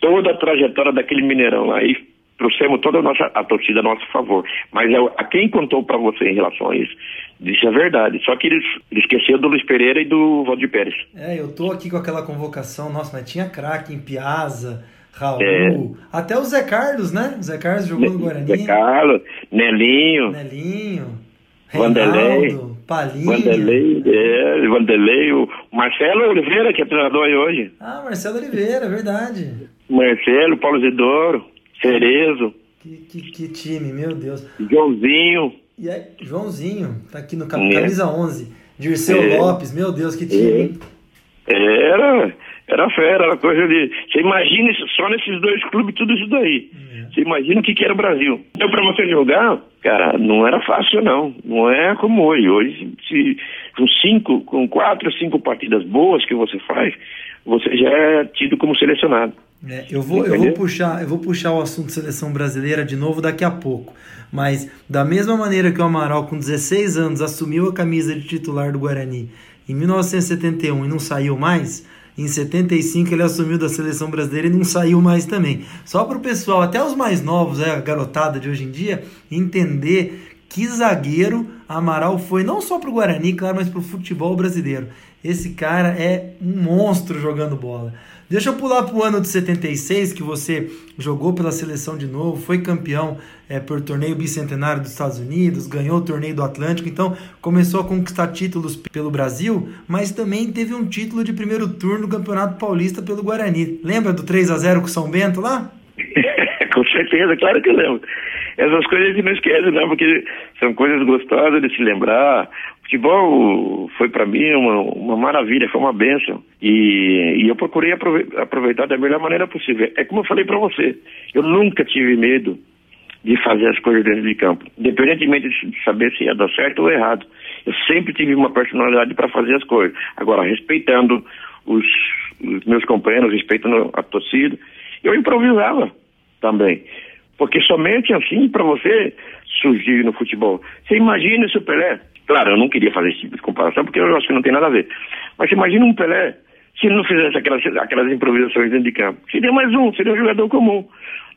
toda a trajetória daquele Mineirão. Aí trouxemos toda a, nossa, a torcida a nosso favor. Mas é, a quem contou para você em relação a isso, disse a verdade. Só que eles, eles esqueceram do Luiz Pereira e do Valdir Pérez. É, eu tô aqui com aquela convocação, nossa, mas tinha craque em Piazza, Raul, é. até o Zé Carlos, né? O Zé Carlos jogou no Guarani. Zé Carlos, Nelinho. Nelinho. Vanderlei. Palinha. Vanderlei, é, Vanderlei, o Marcelo Oliveira, que é treinador aí hoje. Ah, Marcelo Oliveira, verdade. Marcelo, Paulo Zidoro, Cerezo. Que, que, que, time, meu Deus. Joãozinho. E aí, Joãozinho, tá aqui no camisa é. 11. Dirceu é. Lopes, meu Deus, que time. É. Era, era fera, era coisa de. Você imagina só nesses dois clubes tudo isso daí. É. Você imagina o que, que era o Brasil. Então, para você jogar, cara, não era fácil, não. Não é como hoje. Hoje, se, com cinco, com quatro, cinco partidas boas que você faz, você já é tido como selecionado. É, eu, vou, eu, vou puxar, eu vou puxar o assunto seleção brasileira de novo daqui a pouco. Mas, da mesma maneira que o Amaral, com 16 anos, assumiu a camisa de titular do Guarani em 1971 e não saiu mais, em 75 ele assumiu da seleção brasileira e não saiu mais também. Só para o pessoal, até os mais novos, é, a garotada de hoje em dia, entender que zagueiro Amaral foi não só para o Guarani, claro, mas para o futebol brasileiro. Esse cara é um monstro jogando bola. Deixa eu pular para o ano de 76, que você jogou pela seleção de novo, foi campeão é, por torneio bicentenário dos Estados Unidos, ganhou o torneio do Atlântico, então começou a conquistar títulos pelo Brasil, mas também teve um título de primeiro turno do Campeonato Paulista pelo Guarani. Lembra do 3 a 0 com São Bento lá? com certeza, claro que eu lembro. Essas coisas a gente não esquece, não, porque são coisas gostosas de se lembrar futebol foi para mim uma, uma maravilha, foi uma benção. E, e eu procurei aproveitar da melhor maneira possível. É como eu falei para você, eu nunca tive medo de fazer as coisas dentro de campo, independentemente de saber se ia dar certo ou errado. Eu sempre tive uma personalidade para fazer as coisas. Agora, respeitando os, os meus companheiros, respeitando a torcida, eu improvisava também. Porque somente assim para você surgir no futebol. Você imagina se o Pelé Claro, eu não queria fazer esse tipo de comparação, porque eu acho que não tem nada a ver. Mas imagina um Pelé, se ele não fizesse aquelas, aquelas improvisações dentro de campo. Seria mais um, seria um jogador comum.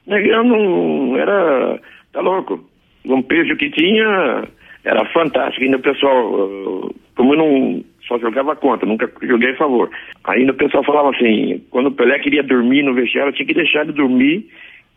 Eu não era. Tá louco. O peso que tinha era fantástico. Ainda o pessoal, como eu não só jogava contra, nunca joguei a favor. Ainda o pessoal falava assim, quando o Pelé queria dormir no vestiário, tinha que deixar ele dormir,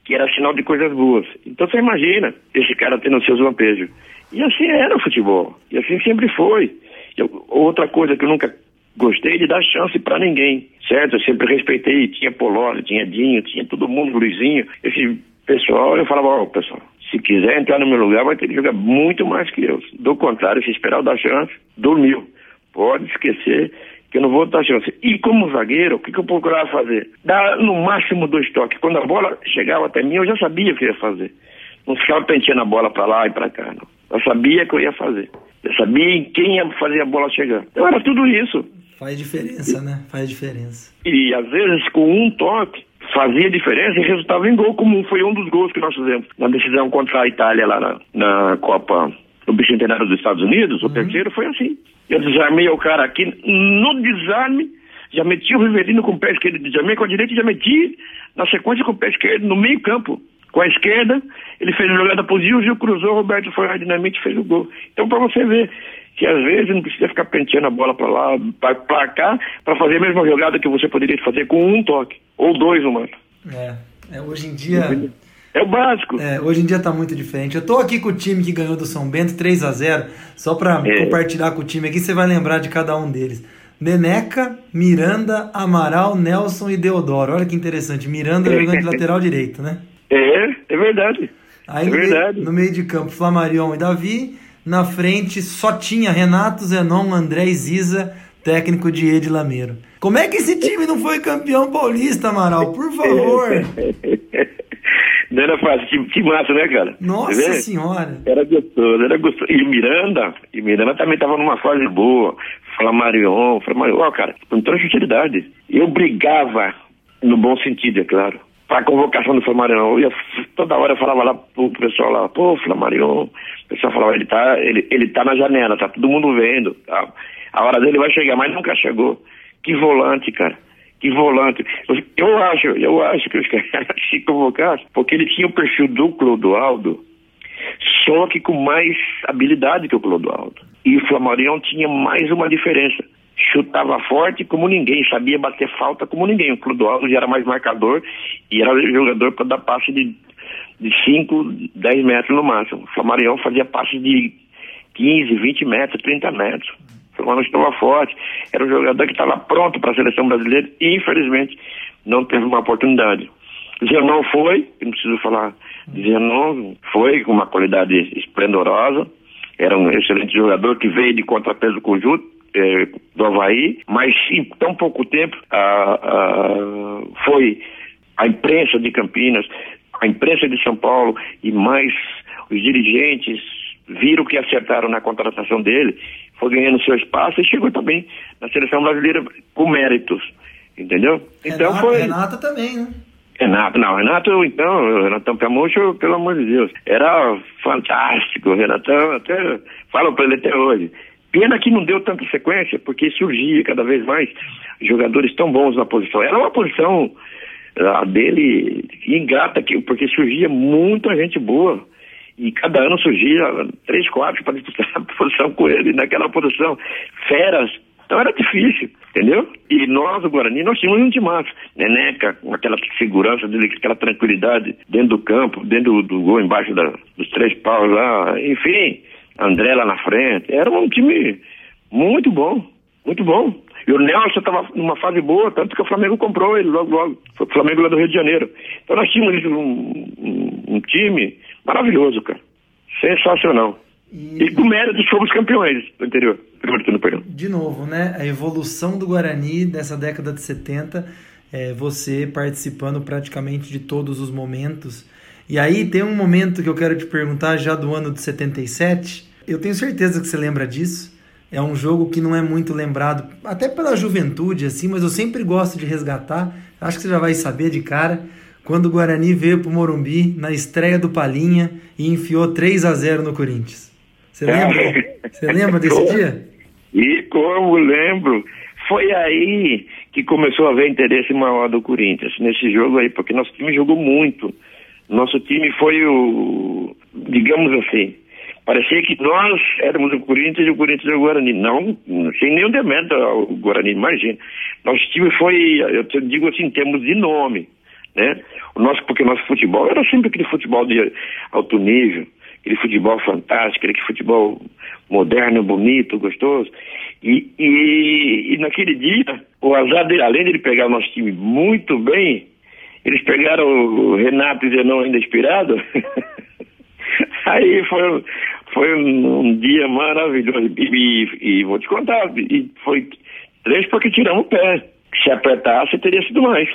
que era sinal de coisas boas. Então você imagina esse cara tendo seus lampejos. E assim era o futebol. E assim sempre foi. Eu, outra coisa que eu nunca gostei de dar chance para ninguém, certo? Eu sempre respeitei, tinha Polônia, tinha Dinho, tinha todo mundo, Luizinho. Esse pessoal, eu falava, ó, oh, pessoal, se quiser entrar no meu lugar, vai ter que jogar muito mais que eu. Do contrário, se esperar eu dar chance, dormiu. Pode esquecer que eu não vou dar chance. E como zagueiro, o que, que eu procurava fazer? Dar no máximo dois toques. Quando a bola chegava até mim, eu já sabia o que ia fazer. Não ficava penteando a bola para lá e para cá, não. Eu sabia que eu ia fazer. Eu sabia em quem ia fazer a bola chegar. Então era tudo isso. Faz diferença, né? Faz diferença. E às vezes com um toque fazia diferença e resultava em gol, como foi um dos gols que nós fizemos na decisão contra a Itália lá na, na Copa do Bicentenário dos Estados Unidos. O uhum. terceiro foi assim. Eu desarmei o cara aqui no desarme, já meti o Riverino com o pé esquerdo, desarmei com a direita e já meti na sequência com o pé esquerdo no meio campo. Com a esquerda, ele fez a jogada pro Gil, o Gil cruzou, Roberto foi dinamite e fez o gol. Então, para você ver que às vezes não precisa ficar penteando a bola para lá, para cá, para fazer a mesma jogada que você poderia fazer com um toque, ou dois no mano. É, é, hoje em dia... É o básico. É, hoje em dia tá muito diferente. Eu tô aqui com o time que ganhou do São Bento 3 a 0 só para é. compartilhar com o time aqui, você vai lembrar de cada um deles. Neneca, Miranda, Amaral, Nelson e Deodoro. Olha que interessante. Miranda jogando de lateral direito, né? É, é verdade. Aí é no, verdade. Meio, no meio de campo, Flamarion e Davi. Na frente só tinha Renato, Zenon, André e Ziza, técnico de Ed Lameiro. Como é que esse time não foi campeão paulista, Amaral? Por favor. Não era fácil, que, que massa, né, cara? Nossa senhora! Era gostoso, era gostoso. E Miranda, e Miranda também tava numa fase boa. Flamarion, Flamarion, ó, cara, com toda sinceridade. Eu brigava, no bom sentido, é claro para a convocação do Flamarion. Eu ia, toda hora eu falava lá pro pessoal lá, pô, Flamarion. O pessoal falava, ele tá, ele, ele tá na janela, tá todo mundo vendo. Tá. A hora dele vai chegar, mas nunca chegou. Que volante, cara. Que volante. Eu acho, eu acho que os caras se convocassem, porque ele tinha o perfil do Clodoaldo, só que com mais habilidade que o Clodoaldo. E o Flamarion tinha mais uma diferença chutava forte como ninguém, sabia bater falta como ninguém. O Clodoaldo já era mais marcador e era jogador para dar passe de, de 5, 10 metros no máximo. O Flamarion fazia passe de 15, 20 metros, 30 metros. O estava forte, era um jogador que estava pronto para a seleção brasileira e infelizmente não teve uma oportunidade. Zenon foi, não preciso falar, Zenon foi com uma qualidade esplendorosa, era um excelente jogador que veio de contrapeso conjunto, é, do Havaí, mas em tão pouco tempo foi a imprensa de Campinas, a imprensa de São Paulo e mais os dirigentes viram que acertaram na contratação dele, foi ganhando seu espaço e chegou também na seleção brasileira com méritos, entendeu? Então foi. Renata também, né? Renato, não, Renato, então, Renatão Piamoncho, pelo amor de Deus, era fantástico, Renatão, até falo para ele até hoje. Pena que não deu tanta sequência, porque surgia cada vez mais jogadores tão bons na posição. Era uma posição a dele ingrata, porque surgia muita gente boa. E cada ano surgia três, quatro para disputar a posição com ele, naquela posição. Feras. Então era difícil, entendeu? E nós, o Guarani, nós tínhamos um timaço. Neneca, com aquela segurança dele, aquela tranquilidade dentro do campo, dentro do, do gol, embaixo da, dos três paus lá. Enfim, André lá na frente. Era um time muito bom, muito bom. E o Nelson estava numa fase boa, tanto que o Flamengo comprou ele logo, logo. Foi o Flamengo lá do Rio de Janeiro. Então nós tínhamos um, um, um time maravilhoso, cara. Sensacional. E, e com mérito fomos campeões do interior. De novo, né? A evolução do Guarani dessa década de 70, é, você participando praticamente de todos os momentos. E aí tem um momento que eu quero te perguntar já do ano de 77, eu tenho certeza que você lembra disso. É um jogo que não é muito lembrado, até pela juventude, assim, mas eu sempre gosto de resgatar. Acho que você já vai saber de cara. Quando o Guarani veio pro Morumbi na estreia do Palinha e enfiou 3 a 0 no Corinthians. Você lembra? Você lembra desse dia? E como lembro, foi aí que começou a haver interesse maior do Corinthians, nesse jogo aí, porque nosso time jogou muito. Nosso time foi o, digamos assim, Parecia que nós éramos o Corinthians e o Corinthians é o Guarani. Não, sem nenhum demérito ao Guarani, imagina. Nosso time foi, eu digo assim, em termos de nome, né? O nosso, porque o nosso futebol era sempre aquele futebol de alto nível, aquele futebol fantástico, aquele futebol moderno, bonito, gostoso. E, e, e naquele dia, o azar dele, além de ele pegar o nosso time muito bem, eles pegaram o Renato e Zenon ainda inspirado. Aí foi, foi um, um dia maravilhoso. E, e, e, vou te contar, e foi três porque tiramos o pé. Se apertasse, teria sido mais.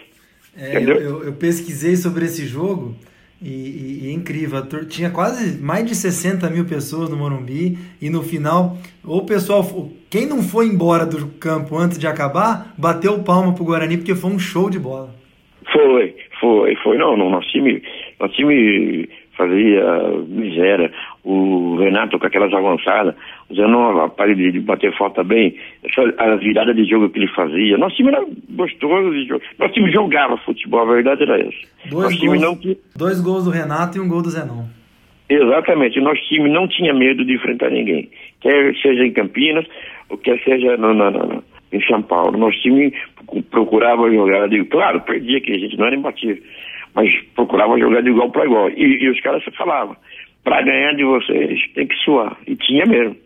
É, eu, eu, eu, pesquisei sobre esse jogo e, e, e, é incrível. Tinha quase mais de 60 mil pessoas no Morumbi e no final, o pessoal, quem não foi embora do campo antes de acabar, bateu palma pro Guarani porque foi um show de bola. Foi, foi, foi. Não, no nosso time, nosso time fazia miséria. O Renato com aquelas avançadas, usando a parede de bater falta bem, a virada de jogo que ele fazia. Nosso time era gostoso de jogo. Nosso time jogava futebol, a verdade era essa. Dois, Nosso gols, não... dois gols do Renato e um gol do Zenon. Exatamente. Nosso time não tinha medo de enfrentar ninguém. Quer seja em Campinas, ou quer seja no, no, no, em São Paulo. Nosso time procurava jogar, digo, claro, perdia que a gente não era imbatível mas procurava jogar de igual para igual. E, e, os caras falavam, para ganhar de vocês tem que suar. E tinha mesmo.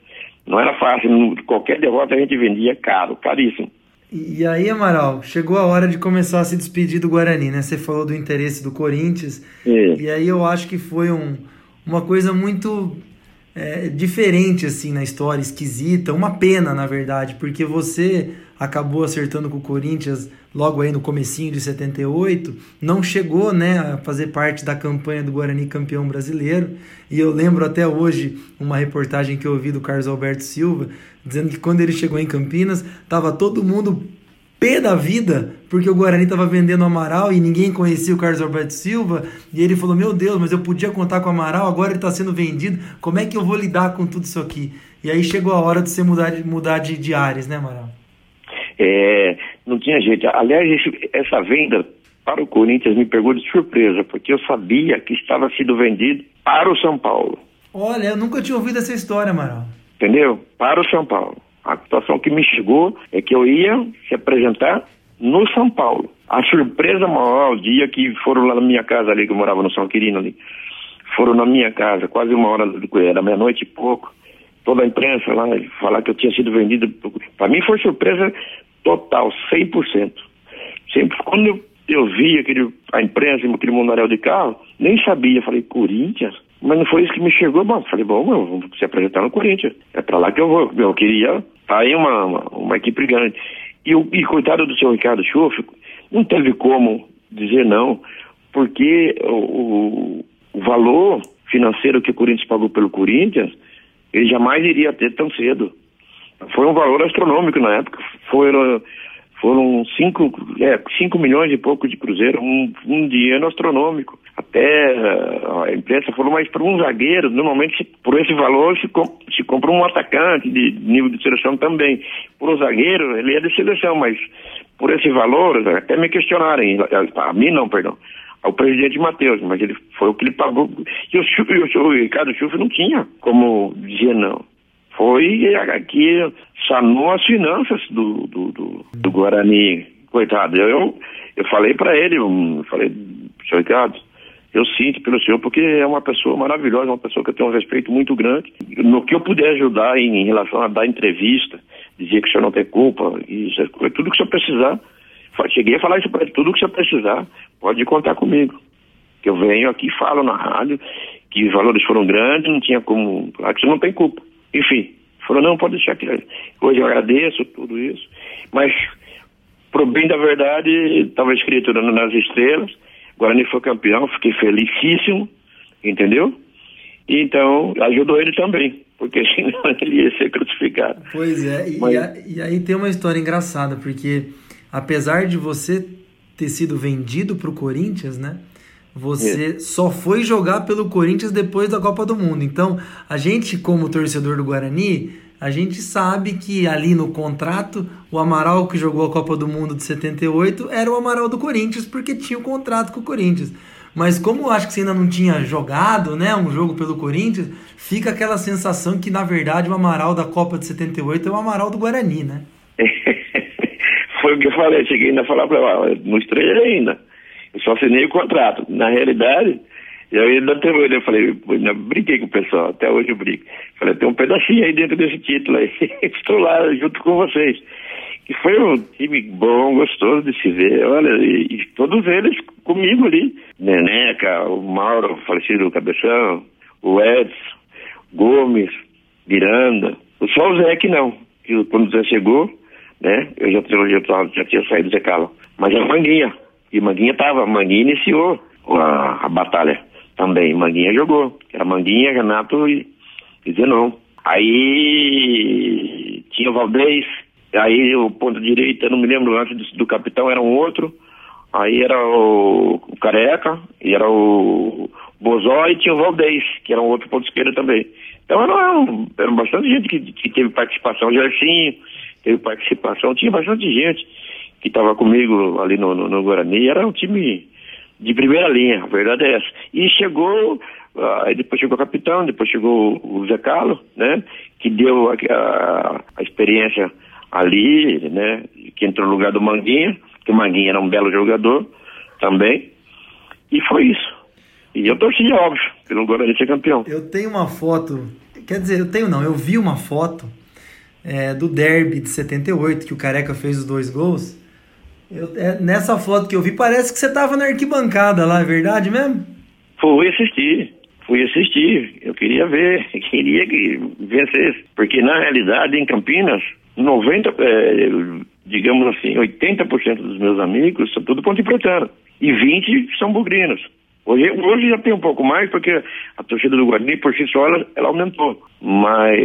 Não era fácil, qualquer derrota a gente vendia caro, caríssimo. E, aí, Amaral, chegou a hora de começar a se despedir do Guarani, né? Você falou do interesse do Corinthians. É. E aí eu acho que foi um, uma coisa muito é, diferente assim na história, esquisita, uma pena na verdade, porque você acabou acertando com o Corinthians logo aí no comecinho de 78, não chegou né, a fazer parte da campanha do Guarani campeão brasileiro. E eu lembro até hoje uma reportagem que eu ouvi do Carlos Alberto Silva, dizendo que quando ele chegou em Campinas, estava todo mundo pé da vida, porque o Guarani estava vendendo Amaral e ninguém conhecia o Carlos Alberto Silva. E ele falou: Meu Deus, mas eu podia contar com o Amaral, agora ele está sendo vendido, como é que eu vou lidar com tudo isso aqui? E aí chegou a hora de você mudar de, mudar de, de áreas, né, Amaral? É, não tinha jeito. Aliás, esse, essa venda para o Corinthians me pegou de surpresa, porque eu sabia que estava sendo vendido para o São Paulo. Olha, eu nunca tinha ouvido essa história, Amaral. Entendeu? Para o São Paulo. A situação que me chegou é que eu ia se apresentar no São Paulo. A surpresa maior, o dia que foram lá na minha casa ali, que eu morava no São Quirino ali, foram na minha casa, quase uma hora, era meia-noite e pouco, toda a imprensa lá, falar que eu tinha sido vendido. Para mim foi surpresa total, 100%. Sempre, quando eu, eu vi aquele, a imprensa, aquele mundaréu de carro, nem sabia. Falei, Corinthians? Mas não foi isso que me chegou. Bom, falei, bom, vamos se apresentar no Corinthians. É para lá que eu vou. Eu queria tá aí uma, uma, uma, equipe grande. E, o, e coitado do seu Ricardo Schuff, não teve como dizer não, porque o, o valor financeiro que o Corinthians pagou pelo Corinthians, ele jamais iria ter tão cedo. Foi um valor astronômico na época. Foram, foram cinco, é, cinco milhões e pouco de cruzeiro, um, um dinheiro astronômico. Até a imprensa falou, mas para um zagueiro, normalmente por esse valor se, se compra um atacante de nível de seleção também. Por um zagueiro, ele é de seleção, mas por esse valor, até me questionarem, a mim não, perdão, ao presidente Matheus, mas ele foi o que ele pagou. E o, o, o Ricardo Schuff não tinha como dizer não foi aqui sanou as finanças do, do, do, do Guarani. Coitado, eu, eu falei para ele, eu falei, senhor Ricardo, eu sinto pelo senhor, porque é uma pessoa maravilhosa, uma pessoa que eu tenho um respeito muito grande. No que eu puder ajudar em, em relação a dar entrevista, dizer que o senhor não tem culpa, isso, é tudo que o senhor precisar. Cheguei a falar isso para ele, tudo que o senhor precisar, pode contar comigo. Que eu venho aqui falo na rádio que os valores foram grandes, não tinha como. Claro que você não tem culpa. Enfim, falou, não, pode deixar que hoje eu agradeço tudo isso, mas pro bem da verdade, estava escrito nas estrelas, Guarani foi campeão, fiquei felicíssimo, entendeu? Então, ajudou ele também, porque senão ele ia ser crucificado. Pois é, e, Mas... e, aí tem uma história engraçada, porque apesar de você ter sido vendido para o Corinthians, né? Você é. só foi jogar pelo Corinthians depois da Copa do Mundo. Então, a gente, como torcedor do Guarani, a gente sabe que ali no contrato, o Amaral que jogou a Copa do Mundo de 78 era o Amaral do Corinthians, porque tinha o um contrato com o Corinthians. Mas como eu acho que você ainda não tinha jogado, né, um jogo pelo Corinthians, fica aquela sensação que na verdade o Amaral da Copa de 78 é o Amaral do Guarani, né? Foi o que eu falei, cheguei ainda a falar para ela, não estreia ainda. Eu só assinei o contrato. Na realidade, eu ainda até hoje, eu falei, eu brinquei com o pessoal, até hoje eu brinco. Falei, tem um pedacinho aí dentro desse título aí, estou lá junto com vocês. E foi um time bom, gostoso de se ver. Olha, e, e todos eles comigo ali. Neneca, o Mauro, falecido Cabeção, o Edson, Gomes, Miranda. Só o Zé que não. Que quando o Zé chegou, né? Eu já, eu já, já tinha saído do Zé Carlos. Mas a Manguinha. E Manguinha tava, Manguinha iniciou a, a batalha também. Manguinha jogou. Era Manguinha, Renato e, e Zenon. Aí tinha o Valdez, aí o ponto direita, não me lembro antes do, do capitão, era um outro. Aí era o, o Careca, e era o Bozó e tinha o Valdez, que era um outro ponto esquerdo também. Então era, era bastante gente que, que teve participação. O Gersinho teve participação, tinha bastante gente que estava comigo ali no, no, no, Guarani. Era um time de primeira linha, a verdade é essa. E chegou, aí depois chegou o capitão, depois chegou o Zé Carlos, né? Que deu a, a, a experiência ali, né? Que entrou no lugar do Manguinha, que o Manguinha era um belo jogador também. E foi isso. E eu torci, óbvio, pelo Guarani ser campeão. Eu tenho uma foto, quer dizer, eu tenho não, eu vi uma foto é, do derby de 78, que o Careca fez os dois gols. Eu, é, nessa foto que eu vi, parece que você estava na arquibancada lá, é verdade mesmo? Fui assistir, fui assistir. Eu queria ver, queria que vencesse. Porque na realidade, em Campinas, 90, é, digamos assim, 80% dos meus amigos são tudo ponte pretano. E 20 são bugrinos. Hoje, hoje já tem um pouco mais, porque a torcida do Guarani, por si só, ela, ela aumentou. Mas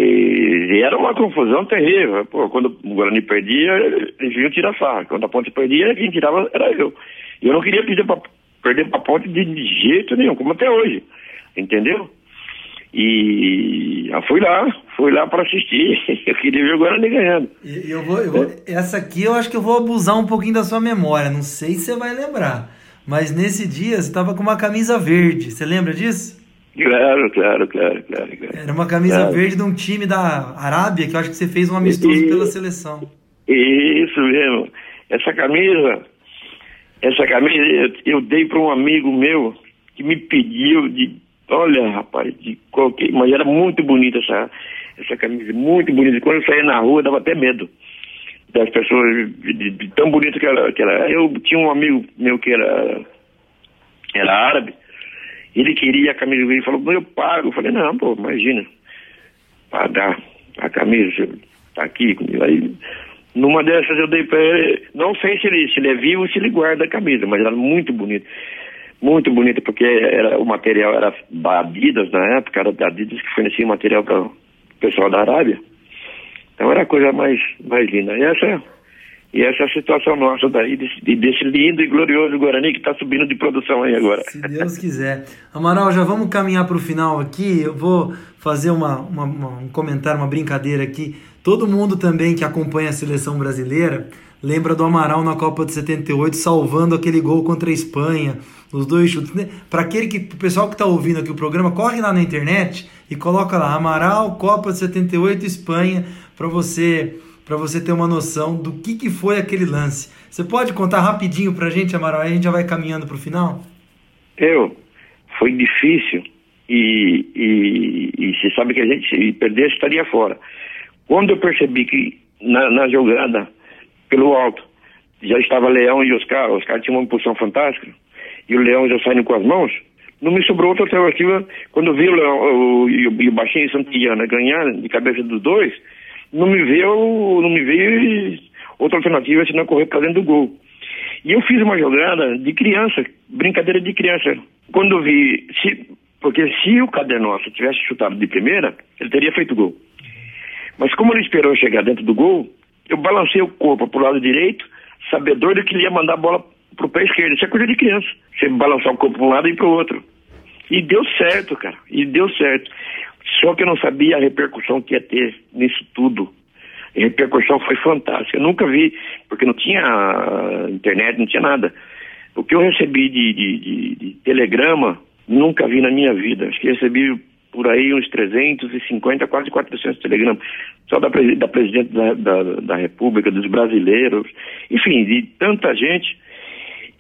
era uma confusão terrível. Pô, quando o Guarani perdia, eles vinham tirar sarra. Quando a Ponte perdia, quem tirava era eu. E eu não queria pedir pra, perder pra Ponte de, jeito nenhum, como até hoje. Entendeu? E eu fui lá, fui lá para assistir. Eu queria ver o Guarani ganhando. Eu vou, eu vou, essa aqui eu acho que eu vou abusar um pouquinho da sua memória. Não sei se você vai lembrar. Mas nesse dia você estava com uma camisa verde. Você lembra disso? Claro, claro, claro, claro. claro. Era uma camisa claro. verde de um time da Arábia, que eu acho que você fez um amistoso e, pela seleção. Isso mesmo. Essa camisa, essa camisa eu, eu dei para um amigo meu que me pediu de, olha, rapaz, de qualquer, mas era muito bonita essa, essa camisa, muito bonita. Quando eu saía na rua, dava até medo das pessoas de, de, tão bonita que ela, que ela. Eu tinha um amigo meu que era era árabe, ele queria a camisa dele, falou, eu pago. Eu falei, não, pô, imagina, pagar a camisa, tá aqui comigo. Aí, numa dessas eu dei pra ele, não sei se ele, se ele é vivo ou se ele guarda a camisa, mas era muito bonita. Muito bonita, porque era, o material era da Adidas na época, era da Adidas que fornecia material para o pessoal da Arábia. Então era a coisa mais, mais linda. E essa, e essa é a situação nossa daí, desse, desse lindo e glorioso Guarani que está subindo de produção aí agora. Se Deus quiser. Amaral, já vamos caminhar para o final aqui. Eu vou fazer uma, uma, uma, um comentário, uma brincadeira aqui. Todo mundo também que acompanha a seleção brasileira lembra do Amaral na Copa de 78 salvando aquele gol contra a Espanha, os dois chutes. Né? Para aquele que, o pessoal que está ouvindo aqui o programa, corre lá na internet e coloca lá Amaral Copa de 78 Espanha para você para você ter uma noção do que, que foi aquele lance. Você pode contar rapidinho para a gente, Amaral? Aí a gente já vai caminhando para o final? Eu. Foi difícil e, e, e você sabe que a gente perder estaria fora. Quando eu percebi que na, na jogada pelo alto já estava Leão e Oscar, Oscar tinha uma impulsão fantástica e o Leão já saindo com as mãos, não me sobrou outra alternativa. Quando eu vi o Leão o, e, o, e o Baixinho Santillana ganhar de cabeça dos dois, não me veio, não me veio outra alternativa senão correr para dentro do gol. E eu fiz uma jogada de criança, brincadeira de criança. Quando eu vi, se, porque se o Cadernossa tivesse chutado de primeira, ele teria feito gol. Mas como ele esperou chegar dentro do gol, eu balancei o corpo para o lado direito, sabedor de que ele ia mandar a bola para o pé esquerdo. Isso é coisa de criança. Você balançar o corpo para um lado e para o outro. E deu certo, cara. E deu certo. Só que eu não sabia a repercussão que ia ter nisso tudo. A repercussão foi fantástica. Eu nunca vi, porque não tinha internet, não tinha nada. O que eu recebi de, de, de, de telegrama, nunca vi na minha vida. Acho que recebi por aí uns 350, quase 400 telegramas. Só da, da presidente da, da, da República, dos brasileiros, enfim, de tanta gente.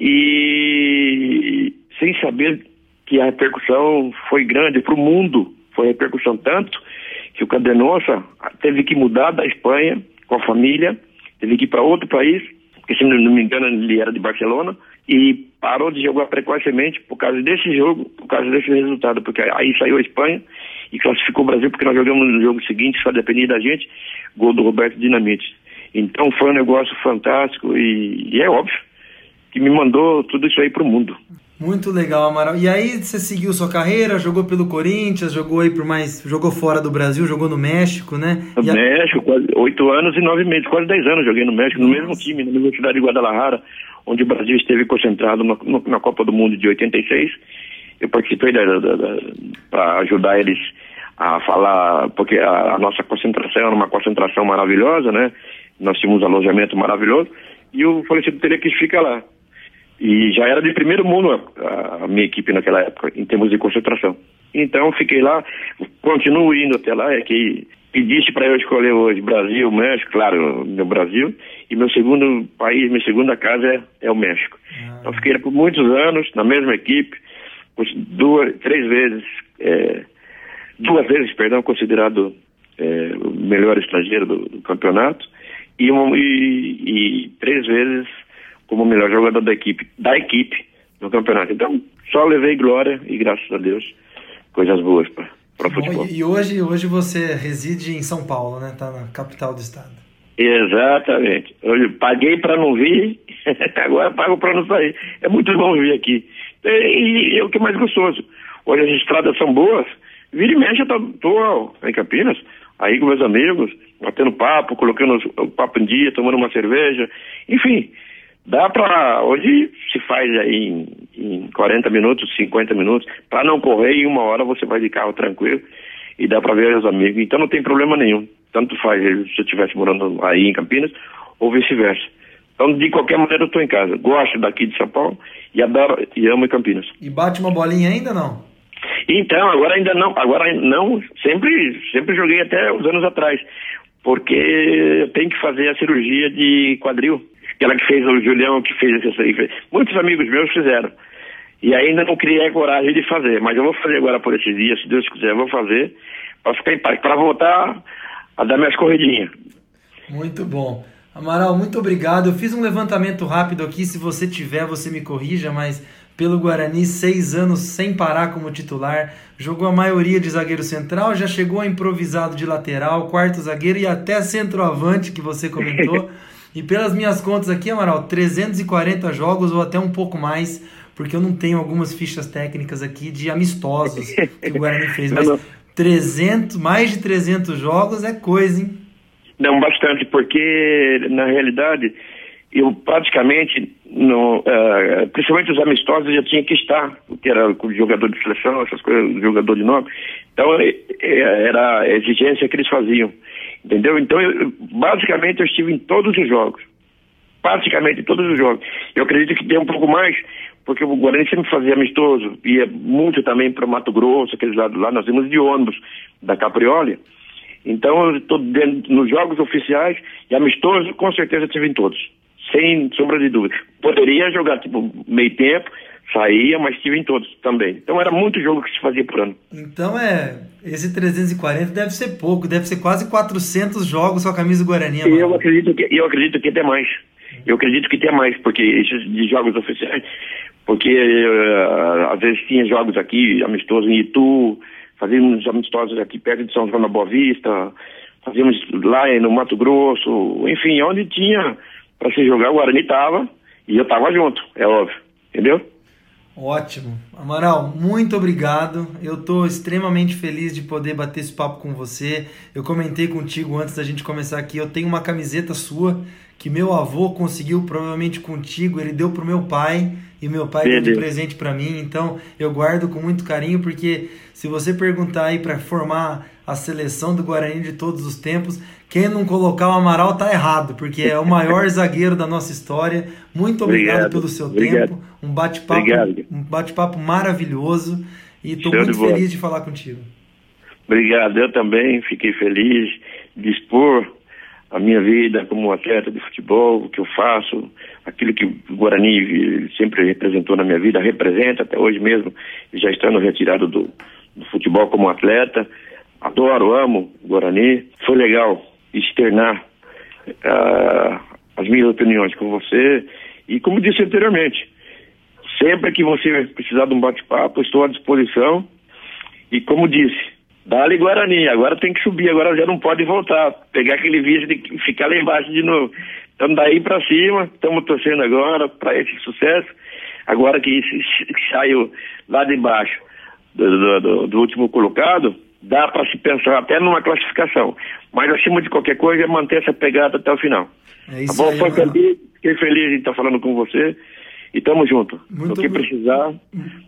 E sem saber que a repercussão foi grande para o mundo foi repercussão tanto que o Cadenossa teve que mudar da Espanha com a família teve que ir para outro país, porque se não me engano ele era de Barcelona, e parou de jogar precocemente por causa desse jogo, por causa desse resultado, porque aí saiu a Espanha e classificou o Brasil, porque nós jogamos no jogo seguinte, só dependia da gente, gol do Roberto Dinamite. Então foi um negócio fantástico e, e é óbvio que me mandou tudo isso aí para o mundo. Muito legal, Amaral. E aí você seguiu sua carreira, jogou pelo Corinthians, jogou aí por mais. jogou fora do Brasil, jogou no México, né? No México, quase oito anos e nove meses, quase dez anos joguei no México, no mesmo time, na Universidade de Guadalajara, onde o Brasil esteve concentrado no, no, na Copa do Mundo de 86. Eu participei para ajudar eles a falar, porque a, a, nossa concentração era uma concentração maravilhosa, né? Nós tínhamos um alojamento maravilhoso e o falecido teria que ficar lá. E já era de primeiro mundo a, a, minha equipe naquela época, em termos de concentração. Então fiquei lá, continuo indo até lá, é que pediste para eu escolher hoje Brasil, México, claro, meu Brasil, e meu segundo país, minha segunda casa é, é o México. Ah. Então fiquei por muitos anos na mesma equipe, duas, três vezes, é, duas vezes, perdão, considerado é, o melhor estrangeiro do, do campeonato, e, e, e três vezes como o melhor jogador da equipe, da equipe no campeonato. Então, só levei glória e graças a Deus, coisas boas para o futebol. E hoje, hoje você reside em São Paulo, né? Tá na capital do estado. Exatamente. Eu paguei para não vir, agora pago para não sair. É muito bom vir aqui. E, e, é o que é mais gostoso. Hoje as estradas são boas. Vira e mexe, eu tô, tô em Campinas, aí com meus amigos, batendo papo, colocando o papo em dia, tomando uma cerveja. Enfim, Dá para. Hoje se faz aí em, em 40 minutos, 50 minutos. Para não correr, em uma hora você vai de carro tranquilo e dá para ver os amigos. Então não tem problema nenhum. Tanto faz se eu estivesse morando aí em Campinas ou vice-versa. Então, de qualquer maneira, eu estou em casa. Gosto daqui de São Paulo e adoro e amo em Campinas. E bate uma bolinha ainda não? Então, agora ainda não. Agora não. Sempre, sempre joguei até uns anos atrás. Porque eu tenho que fazer a cirurgia de quadril aquela que fez o Julião, que fez aí. Muitos amigos meus fizeram. E ainda não criei a coragem de fazer, mas eu vou fazer agora por esses dias, se Deus quiser, eu vou fazer para ficar em paz, para voltar a dar minhas corridinhas. Muito bom. Amaral, muito obrigado. Eu fiz um levantamento rápido aqui, se você tiver, você me corrija, mas pelo Guarani, seis anos sem parar como titular, jogou a maioria de zagueiro central, já chegou a improvisado de lateral, quarto zagueiro e até centroavante, que você comentou. E pelas minhas contas aqui, Amaral, 340 jogos ou até um pouco mais, porque eu não tenho algumas fichas técnicas aqui de amistosos que o Guarani fez, mas 300, mais de 300 jogos é coisa, hein? Não, bastante, porque na realidade eu praticamente, no, uh, principalmente os amistosos, já tinha que estar, porque era o jogador de seleção, essas coisas, jogador de nome. Então era a exigência que eles faziam. Entendeu? Então, eu, basicamente, eu estive em todos os jogos. Praticamente em todos os jogos. Eu acredito que tem um pouco mais, porque o Guarani sempre fazia amistoso, ia muito também para Mato Grosso, aqueles lados lá, nós íamos de ônibus da Caprioli. Então, eu estou nos jogos oficiais e amistoso, com certeza estive em todos. Sem sombra de dúvida. Poderia jogar, tipo, meio tempo, saía, mas estive em todos também. Então era muito jogo que se fazia por ano. Então é, esse 340 deve ser pouco, deve ser quase 400 jogos com a camisa do Guarani. Eu acredito que eu acredito que tem mais. Eu acredito que tem mais, porque esses de jogos oficiais, porque uh, às vezes tinha jogos aqui amistosos em Itu, fazíamos amistosos aqui perto de São João da Boa Vista, fazíamos lá no Mato Grosso, enfim, onde tinha para se jogar o Guarani tava e eu tava junto, é óbvio, entendeu? Ótimo. Amaral, muito obrigado. Eu estou extremamente feliz de poder bater esse papo com você. Eu comentei contigo antes da gente começar aqui, eu tenho uma camiseta sua que meu avô conseguiu provavelmente contigo, ele deu pro meu pai e meu pai deu de presente para mim, então eu guardo com muito carinho porque se você perguntar aí para formar a seleção do Guarani de todos os tempos, quem não colocar o Amaral tá errado, porque é o maior zagueiro da nossa história. Muito obrigado, obrigado pelo seu obrigado. tempo, um bate-papo, um bate-papo maravilhoso e estou muito de feliz de falar contigo. Obrigado, eu também fiquei feliz de expor a minha vida como atleta de futebol, o que eu faço, aquilo que o Guarani sempre representou na minha vida, representa até hoje mesmo, já estando retirado do, do futebol como atleta. Adoro, amo Guarani. Foi legal externar uh, as minhas opiniões com você. E como disse anteriormente, sempre que você precisar de um bate-papo, estou à disposição. E como disse, dá-lhe Guarani, agora tem que subir, agora já não pode voltar. Pegar aquele vídeo e ficar lá embaixo de novo. Então daí para cima, estamos torcendo agora para esse sucesso. Agora que saiu lá de baixo do, do, do último colocado, dá para se pensar até numa classificação. Mas acima de qualquer coisa é manter essa pegada até o final. É isso tá bom? Aí, Foi feliz, fiquei feliz de estar falando com você. E tamo junto. Muito o que precisar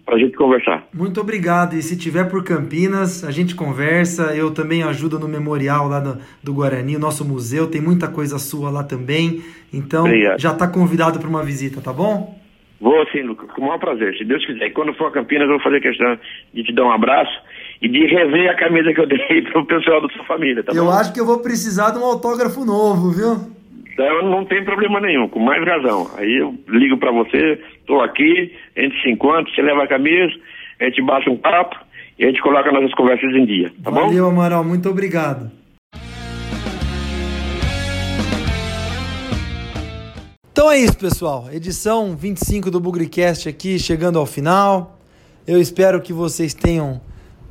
pra gente conversar. Muito obrigado. E se tiver por Campinas, a gente conversa. Eu também ajudo no memorial lá do, do Guarani, o nosso museu. Tem muita coisa sua lá também. Então, obrigado. já tá convidado para uma visita, tá bom? Vou sim, Lucas, com o maior prazer, se Deus quiser. E quando for a Campinas, eu vou fazer questão de te dar um abraço e de rever a camisa que eu dei para o pessoal da sua família, tá Eu bom? acho que eu vou precisar de um autógrafo novo, viu? Então não tem problema nenhum, com mais razão. Aí eu ligo para você, estou aqui, a gente se encontra, você leva a camisa, a gente bate um papo e a gente coloca nossas conversas em dia, tá Valeu, bom? Valeu, Amaral, muito obrigado. Então é isso, pessoal. Edição 25 do Bugricast aqui, chegando ao final. Eu espero que vocês tenham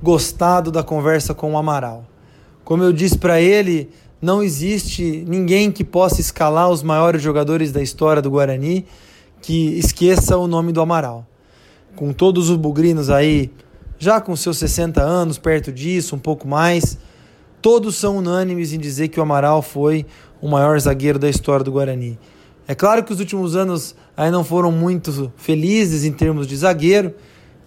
gostado da conversa com o Amaral. Como eu disse para ele, não existe ninguém que possa escalar os maiores jogadores da história do Guarani que esqueça o nome do Amaral. Com todos os bugrinos aí, já com seus 60 anos, perto disso, um pouco mais, todos são unânimes em dizer que o Amaral foi o maior zagueiro da história do Guarani. É claro que os últimos anos aí não foram muito felizes em termos de zagueiro,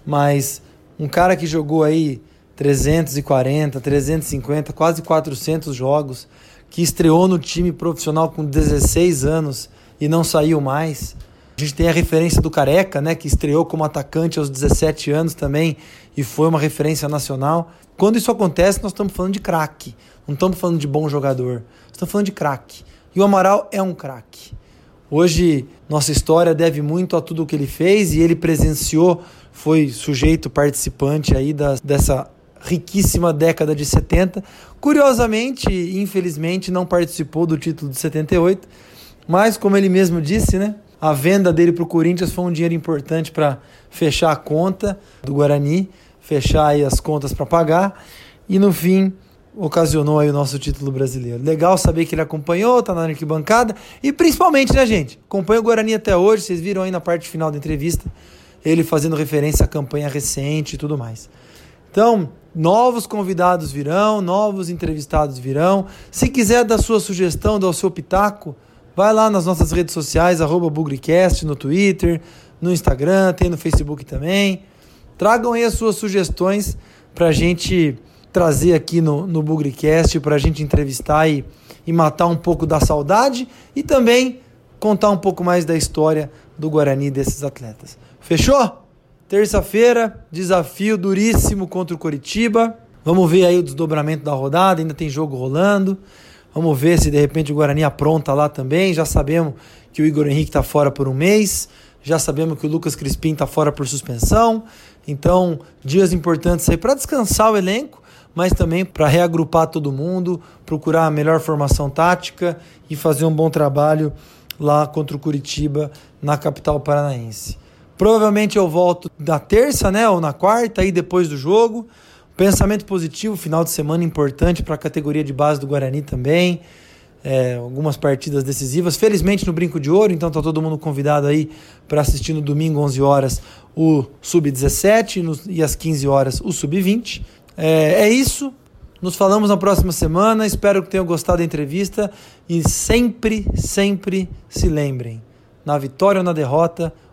mas um cara que jogou aí 340, 350, quase 400 jogos, que estreou no time profissional com 16 anos e não saiu mais. A gente tem a referência do Careca, né, que estreou como atacante aos 17 anos também e foi uma referência nacional. Quando isso acontece, nós estamos falando de craque, não estamos falando de bom jogador, estamos falando de craque. E o Amaral é um craque. Hoje, nossa história deve muito a tudo o que ele fez e ele presenciou, foi sujeito participante aí dessa riquíssima década de 70. Curiosamente, infelizmente, não participou do título de 78, mas como ele mesmo disse, né? A venda dele para o Corinthians foi um dinheiro importante para fechar a conta do Guarani, fechar as contas para pagar e no fim ocasionou aí o nosso título brasileiro. Legal saber que ele acompanhou, tá na arquibancada e principalmente, né, gente? Acompanha o Guarani até hoje, vocês viram aí na parte final da entrevista ele fazendo referência à campanha recente e tudo mais. Então, novos convidados virão, novos entrevistados virão. Se quiser dar sua sugestão, dar o seu pitaco, vai lá nas nossas redes sociais, arroba Bugricast, no Twitter, no Instagram, tem no Facebook também. Tragam aí as suas sugestões para a gente trazer aqui no, no Bugricast, para a gente entrevistar e, e matar um pouco da saudade e também contar um pouco mais da história do Guarani desses atletas. Fechou? Terça-feira, desafio duríssimo contra o Coritiba. Vamos ver aí o desdobramento da rodada, ainda tem jogo rolando. Vamos ver se de repente o Guarani apronta lá também. Já sabemos que o Igor Henrique está fora por um mês. Já sabemos que o Lucas Crispim está fora por suspensão. Então, dias importantes aí para descansar o elenco, mas também para reagrupar todo mundo, procurar a melhor formação tática e fazer um bom trabalho lá contra o Curitiba na capital paranaense. Provavelmente eu volto na terça, né, ou na quarta, aí depois do jogo. Pensamento positivo, final de semana importante para a categoria de base do Guarani também. É, algumas partidas decisivas. Felizmente no Brinco de Ouro, então tá todo mundo convidado aí para assistir no domingo, 11 horas, o Sub-17 e às 15 horas o Sub-20. É, é isso. Nos falamos na próxima semana. Espero que tenham gostado da entrevista e sempre, sempre se lembrem: na vitória ou na derrota,